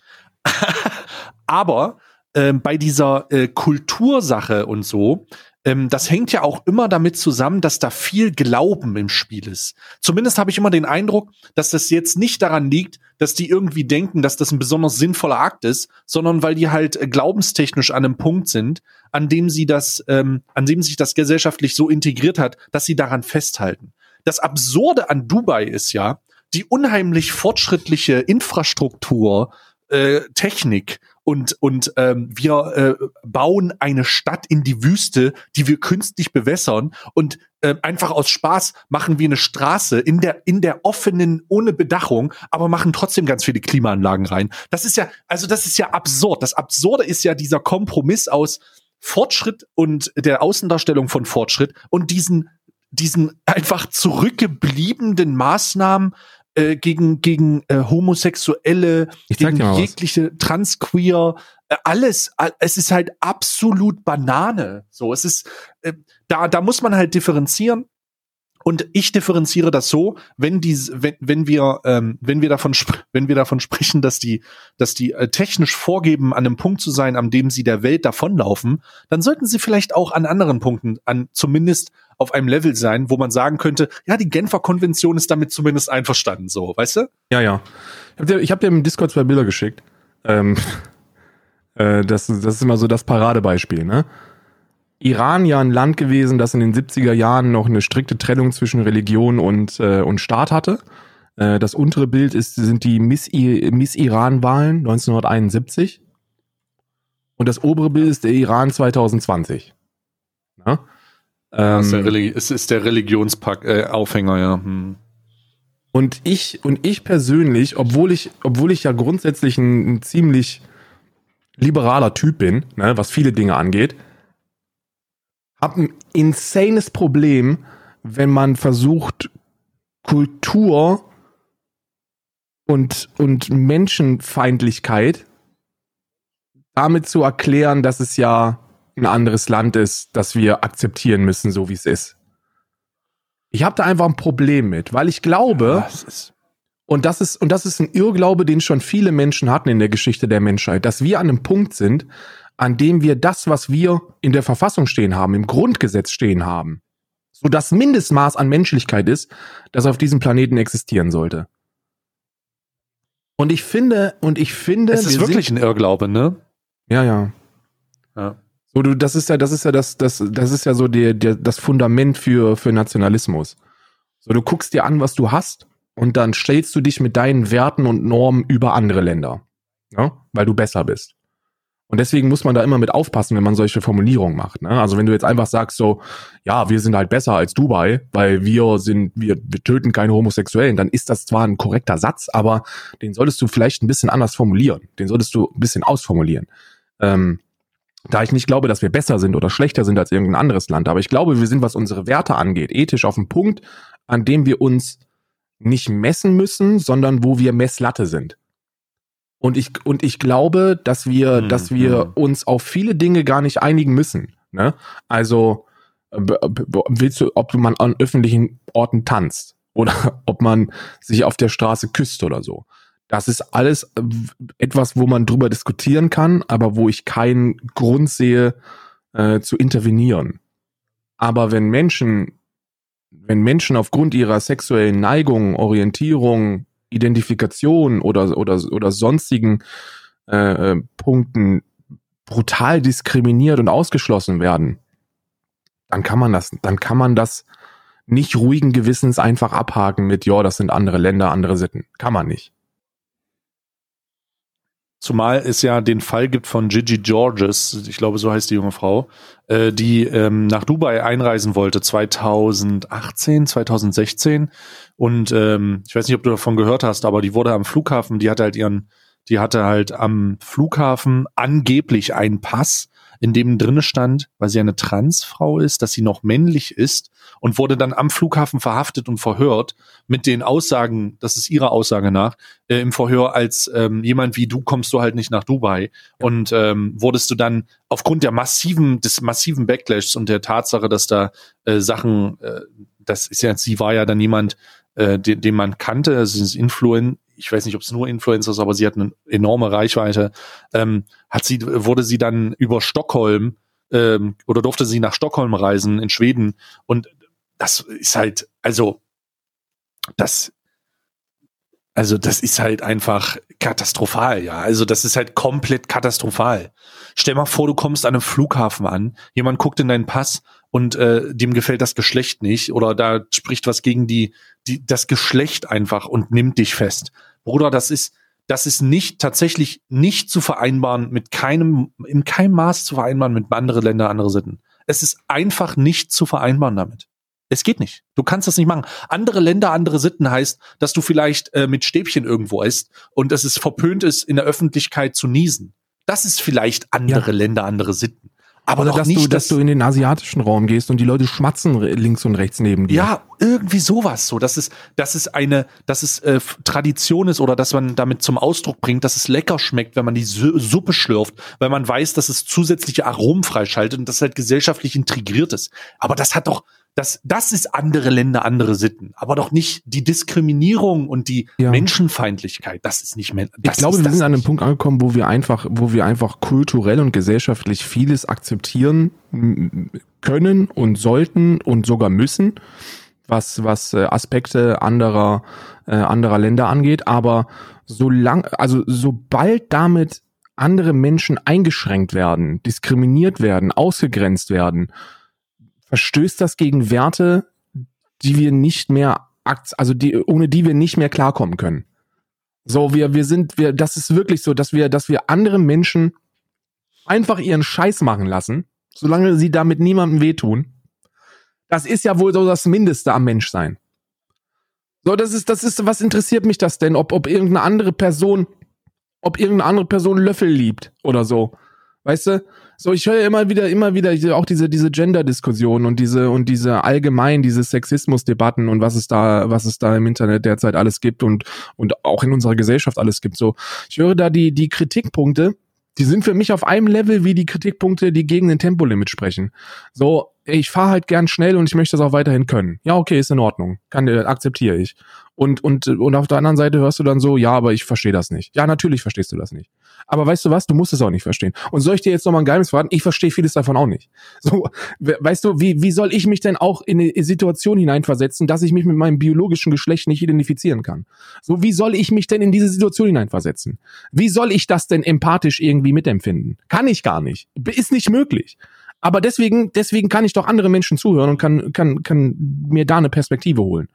*laughs* Aber ähm, bei dieser äh, Kultursache und so, ähm, das hängt ja auch immer damit zusammen, dass da viel Glauben im Spiel ist. Zumindest habe ich immer den Eindruck, dass das jetzt nicht daran liegt, dass die irgendwie denken, dass das ein besonders sinnvoller Akt ist, sondern weil die halt äh, glaubenstechnisch an einem Punkt sind, an dem sie das, ähm, an dem sich das gesellschaftlich so integriert hat, dass sie daran festhalten. Das Absurde an Dubai ist ja die unheimlich fortschrittliche Infrastruktur, äh, Technik und und ähm, wir äh, bauen eine Stadt in die Wüste, die wir künstlich bewässern und äh, einfach aus Spaß machen wir eine Straße in der in der offenen ohne Bedachung, aber machen trotzdem ganz viele Klimaanlagen rein. Das ist ja also das ist ja absurd. Das Absurde ist ja dieser Kompromiss aus Fortschritt und der Außendarstellung von Fortschritt und diesen diesen einfach zurückgebliebenen Maßnahmen äh, gegen gegen äh, Homosexuelle, gegen jegliche Transqueer, äh, alles. all- Es ist halt absolut Banane. So, es ist äh, da da muss man halt differenzieren. Und ich differenziere das so, wenn die, wenn, wenn wir, ähm, wenn wir davon, wenn wir davon sprechen, dass die, dass die äh, technisch vorgeben, an einem Punkt zu sein, an dem sie der Welt davonlaufen, dann sollten sie vielleicht auch an anderen Punkten, an zumindest auf einem Level sein, wo man sagen könnte, ja, die Genfer Konvention ist damit zumindest einverstanden, so, weißt du? Ja, ja. Ich habe dir, hab dir im Discord zwei Bilder geschickt. Ähm, *laughs* äh, das, das ist immer so das Paradebeispiel, ne? Iran ja ein Land gewesen, das in den 70er Jahren noch eine strikte Trennung zwischen Religion und, äh, und Staat hatte. Äh, das untere Bild ist, sind die Miss, I Miss Iran-Wahlen 1971. Und das obere Bild ist der Iran 2020. Ja? Das ist der, Ähm, Religi es ist der Religionspack, äh, Aufhänger, ja. Hm. Und ich, und ich persönlich, obwohl ich, obwohl ich ja grundsätzlich ein, ein ziemlich liberaler Typ bin, ne, was viele Dinge angeht, habe ein insanes Problem, wenn man versucht, Kultur und, und Menschenfeindlichkeit damit zu erklären, dass es ja ein anderes Land ist, das wir akzeptieren müssen, so wie es ist. Ich habe da einfach ein Problem mit, weil ich glaube, ist, und das ist, und das ist ein Irrglaube, den schon viele Menschen hatten in der Geschichte der Menschheit, dass wir an einem Punkt sind, an dem wir das, was wir in der Verfassung stehen haben, im Grundgesetz stehen haben, so das Mindestmaß an Menschlichkeit ist, das auf diesem Planeten existieren sollte. Und ich finde, und ich finde, es ist wir wirklich ein Irrglaube, ne? ja, ja. Ja. So, du, das ist ja, das ist ja das, das, das ist ja so der, der, das Fundament für, für Nationalismus. So, du guckst dir an, was du hast, und dann stellst du dich mit deinen Werten und Normen über andere Länder. ja? weil du besser bist. Und deswegen muss man da immer mit aufpassen, wenn man solche Formulierungen macht. Ne? Also wenn du jetzt einfach sagst so, ja, wir sind halt besser als Dubai, weil wir sind, wir, wir töten keine Homosexuellen, dann ist das zwar ein korrekter Satz, aber den solltest du vielleicht ein bisschen anders formulieren. Den solltest du ein bisschen ausformulieren. Ähm, da ich nicht glaube, dass wir besser sind oder schlechter sind als irgendein anderes Land, aber ich glaube, wir sind, was unsere Werte angeht, ethisch auf dem Punkt, an dem wir uns nicht messen müssen, sondern wo wir Messlatte sind. Und ich, und ich glaube, dass wir, hm, dass wir hm. uns auf viele Dinge gar nicht einigen müssen. Ne? Also, willst du, ob man an öffentlichen Orten tanzt oder *laughs* ob man sich auf der Straße küsst oder so. Das ist alles äh, etwas, wo man drüber diskutieren kann, aber wo ich keinen Grund sehe, äh, zu intervenieren. Aber wenn Menschen, wenn Menschen aufgrund ihrer sexuellen Neigung, Orientierung, Identifikation oder, oder, oder sonstigen äh, äh, Punkten brutal diskriminiert und ausgeschlossen werden, dann kann man das, dann kann man das nicht ruhigen Gewissens einfach abhaken mit, ja, das sind andere Länder, andere Sitten. Kann man nicht. Zumal es ja den Fall gibt von Gigi Georges, ich glaube, so heißt die junge Frau, äh, die ähm, nach Dubai einreisen wollte 2018, 2016. Und ähm, ich weiß nicht, ob du davon gehört hast, aber die wurde am Flughafen, die hatte halt ihren, die hatte halt am Flughafen angeblich einen Pass, in dem drinne stand, weil sie eine Transfrau ist, dass sie noch männlich ist und wurde dann am Flughafen verhaftet und verhört mit den Aussagen, das ist ihrer Aussage nach, äh, im Verhör als ähm, jemand wie du kommst du halt nicht nach Dubai. Und ähm, wurdest du dann aufgrund der massiven des massiven Backlashs und der Tatsache, dass da äh, Sachen, äh, das ist ja, sie war ja dann jemand, äh, den, den man kannte, also ist Influen, ich weiß nicht, ob es nur Influencer ist, aber sie hat eine enorme Reichweite, ähm, hat sie, wurde sie dann über Stockholm ähm, oder durfte sie nach Stockholm reisen in Schweden und das ist halt, also das, also das ist halt einfach katastrophal, ja. Also das ist halt komplett katastrophal. Stell mal vor, du kommst an einem Flughafen an, jemand guckt in deinen Pass und äh, dem gefällt das Geschlecht nicht oder da spricht was gegen die, die das Geschlecht einfach und nimmt dich fest. Bruder, das ist das ist nicht tatsächlich nicht zu vereinbaren mit keinem in keinem Maß zu vereinbaren mit andere Länder, andere Sitten. Es ist einfach nicht zu vereinbaren damit. Es geht nicht. Du kannst das nicht machen. Andere Länder, andere Sitten heißt, dass du vielleicht äh, mit Stäbchen irgendwo isst und dass es verpönt ist, in der Öffentlichkeit zu niesen. Das ist vielleicht andere ja. Länder, andere Sitten. Aber Oder dass, nicht, du, dass, dass du in den asiatischen Raum gehst und die Leute schmatzen links und rechts neben dir. Ja, irgendwie sowas so. Dass es, dass es eine, dass es äh, Tradition ist oder dass man damit zum Ausdruck bringt, dass es lecker schmeckt, wenn man die Suppe schlürft, weil man weiß, dass es zusätzliche Aromen freischaltet und das halt gesellschaftlich integriert ist. Aber das hat doch, das, das ist andere Länder, andere Sitten, aber doch nicht die Diskriminierung und die ja. Menschenfeindlichkeit. Das ist nicht mehr. ich glaube, wir sind nicht. an einem Punkt angekommen, wo wir einfach, wo wir einfach kulturell und gesellschaftlich vieles akzeptieren können und sollten und sogar müssen, was was äh, Aspekte anderer äh, anderer Länder angeht. Aber solang, also sobald damit andere Menschen eingeschränkt werden, diskriminiert werden, ausgegrenzt werden, verstößt das gegen Werte, die wir nicht mehr, also die, ohne die wir nicht mehr klarkommen können. So, wir, wir sind, wir, das ist wirklich so, dass wir, dass wir andere Menschen einfach ihren Scheiß machen lassen, solange sie damit niemandem wehtun. Das ist ja wohl so das Mindeste am Menschsein. So, das ist, das ist, was interessiert mich das denn, ob, ob irgendeine andere Person, ob irgendeine andere Person Löffel liebt oder so. Weißt du? So, ich höre immer wieder, immer wieder auch diese, diese Gender-Diskussion und diese, und diese allgemein, diese Sexismus-Debatten und was es da, was es da im Internet derzeit alles gibt und, und auch in unserer Gesellschaft alles gibt. So, ich höre da die, die Kritikpunkte, die sind für mich auf einem Level wie die Kritikpunkte, die gegen den Tempolimit sprechen. So, ich fahre halt gern schnell und ich möchte das auch weiterhin können. Ja, okay, ist in Ordnung. Kann, akzeptiere ich. Und, und, und auf der anderen Seite hörst du dann so, ja, aber ich verstehe das nicht. Ja, natürlich verstehst du das nicht. Aber weißt du was, du musst es auch nicht verstehen. Und soll ich dir jetzt nochmal ein Geheimnis verraten? Ich verstehe vieles davon auch nicht. So, weißt du, wie, wie soll ich mich denn auch in eine Situation hineinversetzen, dass ich mich mit meinem biologischen Geschlecht nicht identifizieren kann? So, wie soll ich mich denn in diese Situation hineinversetzen? Wie soll ich das denn empathisch irgendwie mitempfinden? Kann ich gar nicht. Ist nicht möglich. Aber deswegen, deswegen kann ich doch andere Menschen zuhören und kann, kann, kann mir da eine Perspektive holen.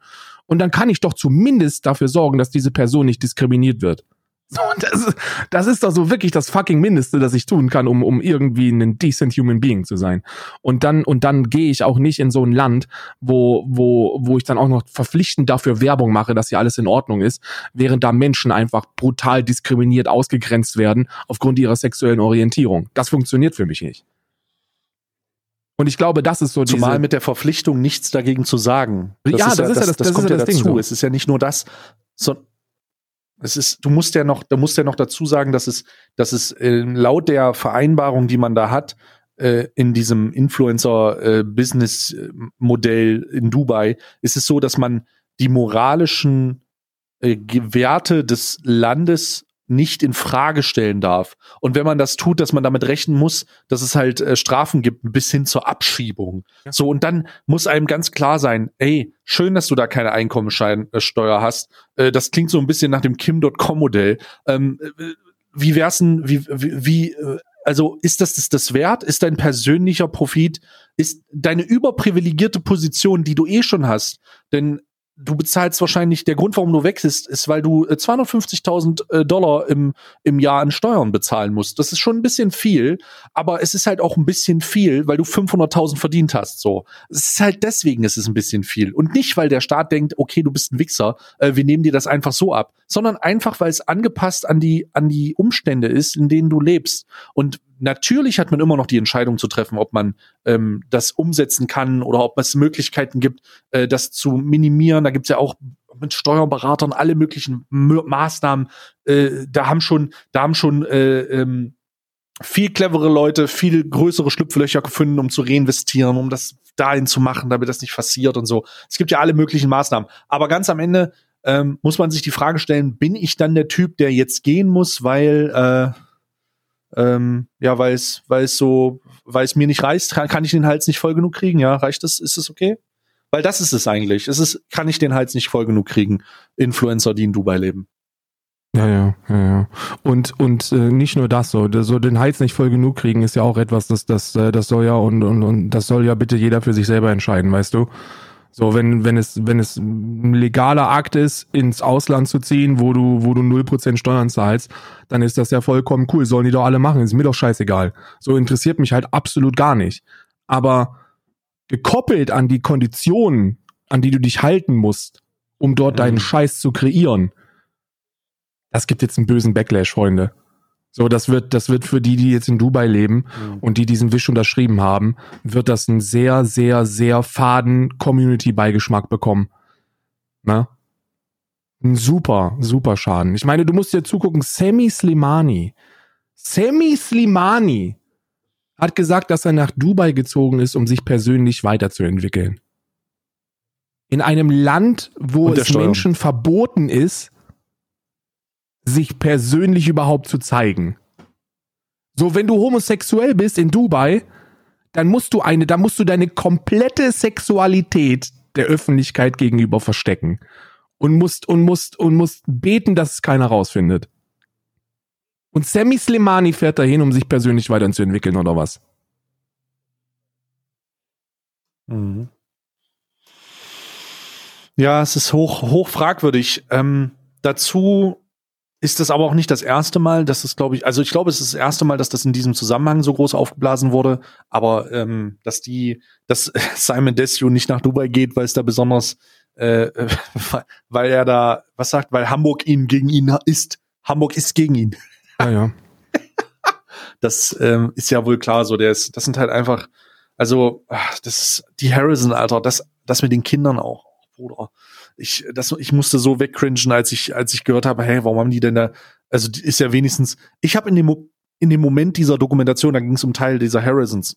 Und dann kann ich doch zumindest dafür sorgen, dass diese Person nicht diskriminiert wird. So, das, das ist doch so wirklich das fucking Mindeste, das ich tun kann, um, um irgendwie ein decent human being zu sein. Und dann, und dann gehe ich auch nicht in so ein Land, wo, wo, wo ich dann auch noch verpflichtend dafür Werbung mache, dass hier alles in Ordnung ist, während da Menschen einfach brutal diskriminiert ausgegrenzt werden aufgrund ihrer sexuellen Orientierung. Das funktioniert für mich nicht. Und ich glaube, das ist so Zumal diese mit der Verpflichtung nichts dagegen zu sagen. Das ja, ist das, ja, das, ist ja das, das, das kommt ja, dazu. Ding, so. Es ist ja nicht nur das, so, es ist, du musst ja noch, da musst ja noch dazu sagen, dass es, dass es äh, laut der Vereinbarung, die man da hat, äh, in diesem Influencer-Business-Modell in Dubai, ist es so, dass man die moralischen äh, Werte des Landes nicht in Frage stellen darf. Und wenn man das tut, dass man damit rechnen muss, dass es halt äh, Strafen gibt bis hin zur Abschiebung. Ja. So und dann muss einem ganz klar sein, ey, schön, dass du da keine Einkommensteuer hast. Äh, das klingt so ein bisschen nach dem Kim.com Modell. Ähm, äh, wie wär's denn wie wie, wie äh, also ist das, das das wert? Ist dein persönlicher Profit, ist deine überprivilegierte Position, die du eh schon hast? Denn du bezahlst wahrscheinlich, der Grund, warum du wechselst, ist, weil du 250.000 äh, äh, Dollar im, im Jahr an Steuern bezahlen musst. Das ist schon ein bisschen viel, aber es ist halt auch ein bisschen viel, weil du 500.000 verdient hast, so. Es ist halt deswegen, ist es ein bisschen viel. Und nicht, weil der Staat denkt, okay, du bist ein Wichser, äh, wir nehmen dir das einfach so ab, sondern einfach, weil es angepasst an die, an die Umstände ist, in denen du lebst. Und natürlich hat man immer noch die Entscheidung zu treffen, ob man ähm, das umsetzen kann oder ob es Möglichkeiten gibt, äh, das zu minimieren. Da gibt's ja auch mit Steuerberatern alle möglichen M Maßnahmen. Äh, da haben schon, da haben schon äh, ähm, viel clevere Leute viel größere Schlupflöcher gefunden, um zu reinvestieren, um das dahin zu machen, damit das nicht passiert und so. Es gibt ja alle möglichen Maßnahmen. Aber ganz am Ende ähm, muss man sich die Frage stellen, bin ich dann der Typ, der jetzt gehen muss, weil äh, ähm, ja, weil es, weil es so, weil es mir nicht reicht, kann, kann ich den Hals nicht voll genug kriegen, ja, reicht das, ist es okay? Weil das ist es eigentlich. Es ist, kann ich den Hals nicht voll genug kriegen, Influencer, die in Dubai leben. Ja, ja, ja, ja. Und, und äh, nicht nur das so, so den Hals nicht voll genug kriegen ist ja auch etwas, das, das, äh, das soll ja und, und, und das soll ja bitte jeder für sich selber entscheiden, weißt du? So, wenn, wenn es, wenn es ein legaler Akt ist, ins Ausland zu ziehen, wo du, wo du 0% Steuern zahlst, dann ist das ja vollkommen cool. Sollen die doch alle machen. Ist mir doch scheißegal. So interessiert mich halt absolut gar nicht. Aber gekoppelt an die Konditionen, an die du dich halten musst, um dort mhm. deinen Scheiß zu kreieren, das gibt jetzt einen bösen Backlash, Freunde. So, das wird, das wird für die, die jetzt in Dubai leben mhm. und die diesen Wisch unterschrieben haben, wird das einen sehr, sehr, sehr faden Community-Beigeschmack bekommen. Ne? Ein super, super Schaden. Ich meine, du musst dir zugucken, Semi Slimani. Semi Slimani hat gesagt, dass er nach Dubai gezogen ist, um sich persönlich weiterzuentwickeln. In einem Land, wo es. Menschen verboten ist, sich persönlich überhaupt zu zeigen. So, wenn du homosexuell bist in Dubai, dann musst du eine, da musst du deine komplette Sexualität der Öffentlichkeit gegenüber verstecken und musst und musst und musst beten, dass es keiner rausfindet. Und Sammy Slimani fährt dahin, um sich persönlich weiterzuentwickeln oder was? Mhm. Ja, es ist hoch, hoch fragwürdig. Ähm, dazu ist das aber auch nicht das erste Mal, dass das, glaube ich, also ich glaube, es ist das erste Mal, dass das in diesem Zusammenhang so groß aufgeblasen wurde, aber ähm, dass die, dass *laughs* Simon Desio nicht nach Dubai geht, weil es da besonders, äh, *laughs* weil er da, was sagt, weil Hamburg ihn gegen ihn ist. Hamburg ist gegen ihn. Ja, ja. *laughs* Das ähm, ist ja wohl klar so. Der ist, das sind halt einfach, also, ach, das die Harrison, Alter, das, das mit den Kindern auch, Bruder ich, das, ich musste so wegcringen, als ich, als ich gehört habe, hey, warum haben die denn da, also die ist ja wenigstens, ich habe in dem, in dem Moment dieser Dokumentation, da ging es um Teil dieser Harrisons,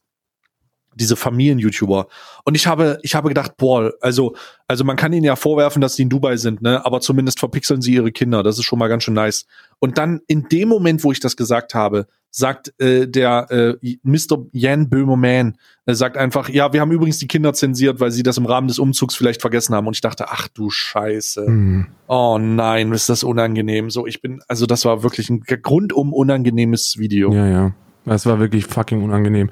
diese Familien-YouTuber. Und ich habe, ich habe gedacht, boah, also, also man kann ihnen ja vorwerfen, dass die in Dubai sind, ne, aber zumindest verpixeln sie ihre Kinder. Das ist schon mal ganz schön nice. Und dann in dem Moment, wo ich das gesagt habe, sagt äh, der äh, Mr. Jan Böhmerman, äh, sagt einfach, ja, wir haben übrigens die Kinder zensiert, weil sie das im Rahmen des Umzugs vielleicht vergessen haben. Und ich dachte, ach du Scheiße. Mhm. Oh nein, ist das unangenehm. So, ich bin, also das war wirklich ein rundum unangenehmes Video. Ja, ja. Das war wirklich fucking unangenehm.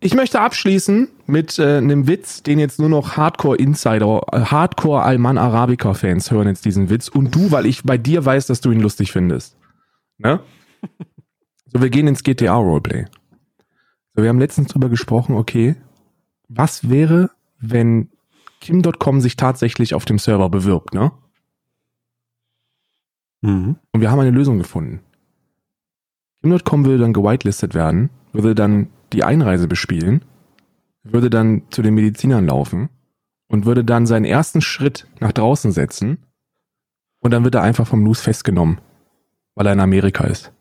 Ich möchte abschließen mit äh, einem Witz, den jetzt nur noch Hardcore-Insider, äh, Hardcore-Alman Arabica-Fans hören jetzt diesen Witz. Und du, weil ich bei dir weiß, dass du ihn lustig findest. Ne? *laughs* So, wir gehen ins GTA-Roleplay. So, wir haben letztens drüber gesprochen, okay, was wäre, wenn Kim.com sich tatsächlich auf dem Server bewirbt, ne? Mhm. Und wir haben eine Lösung gefunden. Kim.com würde dann gewitelistet werden, würde dann die Einreise bespielen, würde dann zu den Medizinern laufen und würde dann seinen ersten Schritt nach draußen setzen und dann wird er einfach vom Loose festgenommen, weil er in Amerika ist. *laughs*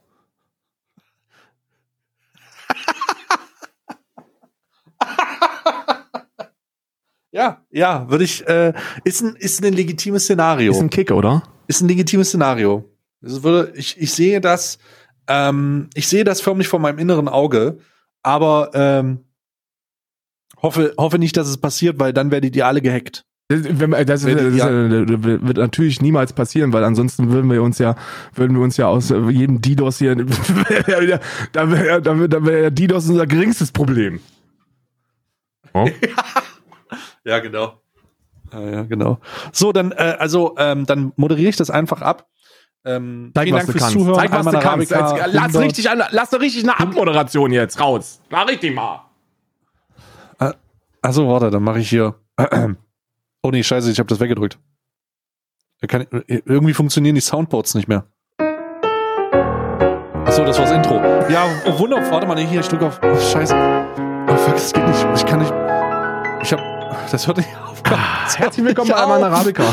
Ja, ja, würde ich, äh, ist ein, ist ein legitimes Szenario. Ist ein Kick, oder? ist ein legitimes Szenario. Das würde, ich, ich sehe das, ähm, ich sehe das förmlich vor meinem inneren Auge, aber ähm, hoffe, hoffe nicht, dass es passiert, weil dann werdet ihr alle gehackt. Das, wenn das, das, das wird natürlich niemals passieren, weil ansonsten würden wir uns ja, würden wir uns ja aus äh, jedem DDoS hier, da wäre da wär, da wär DDoS unser geringstes Problem. Oh. *laughs* Ja, genau. Ja, ja, genau. So, dann, äh, also, ähm, dann moderiere ich das einfach ab. Ähm, Zeig, vielen Dank fürs kannst. Zuhören. Zeig, was du kannst. Lass 100. richtig an, lass doch richtig eine Abmoderation jetzt raus. Mach richtig mal. Achso, warte, dann mache ich hier. *clears throat* Oh nee, scheiße, ich habe das weggedrückt. Da Kann, irgendwie funktionieren die Soundboards nicht mehr. Achso, das war's Intro. Ja, oh, wunderbar. Warte mal, hier, ich drücke auf. Oh, scheiße. Oh fuck, das geht nicht. Ich kann nicht. Ich hab. Das hört nicht auf. *laughs* Herzlich willkommen bei Alman. Arabica.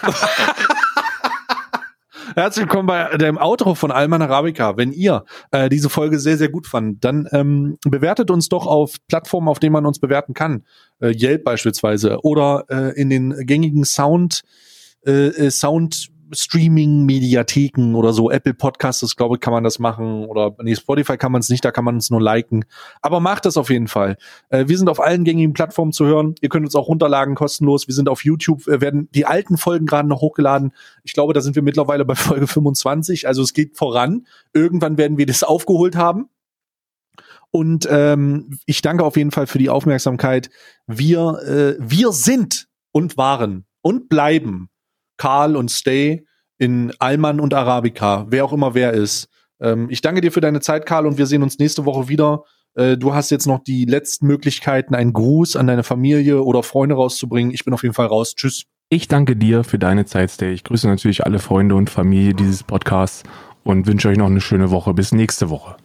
*laughs* Herzlich willkommen bei dem Outro von Alman Arabica. Wenn ihr äh, diese Folge sehr, sehr gut fandet, dann ähm, bewertet uns doch auf Plattformen, auf denen man uns bewerten kann. Äh, Yelp beispielsweise oder äh, in den gängigen Sound, äh, äh, Sound Streaming Mediatheken oder so Apple Podcasts, das glaube ich, kann man das machen oder nee, Spotify kann man es nicht, da kann man es nur liken. Aber macht das auf jeden Fall. Äh, wir sind auf allen gängigen Plattformen zu hören. Ihr könnt uns auch runterladen kostenlos. Wir sind auf YouTube, äh, werden die alten Folgen gerade noch hochgeladen. Ich glaube, da sind wir mittlerweile bei *laughs* Folge 25. Also es geht voran. Irgendwann werden wir das aufgeholt haben. Und ähm, ich danke auf jeden Fall für die Aufmerksamkeit. Wir, äh, wir sind und waren und bleiben Karl und Stay in Alman und Arabica, wer auch immer wer ist. Ähm, ich danke dir für deine Zeit, Karl, und wir sehen uns nächste Woche wieder. Äh, du hast jetzt noch die letzten Möglichkeiten, einen Gruß an deine Familie oder Freunde rauszubringen. Ich bin auf jeden Fall raus. Tschüss. Ich danke dir für deine Zeit, Stay. Ich grüße natürlich alle Freunde und Familie dieses Podcasts und wünsche euch noch eine schöne Woche. Bis nächste Woche.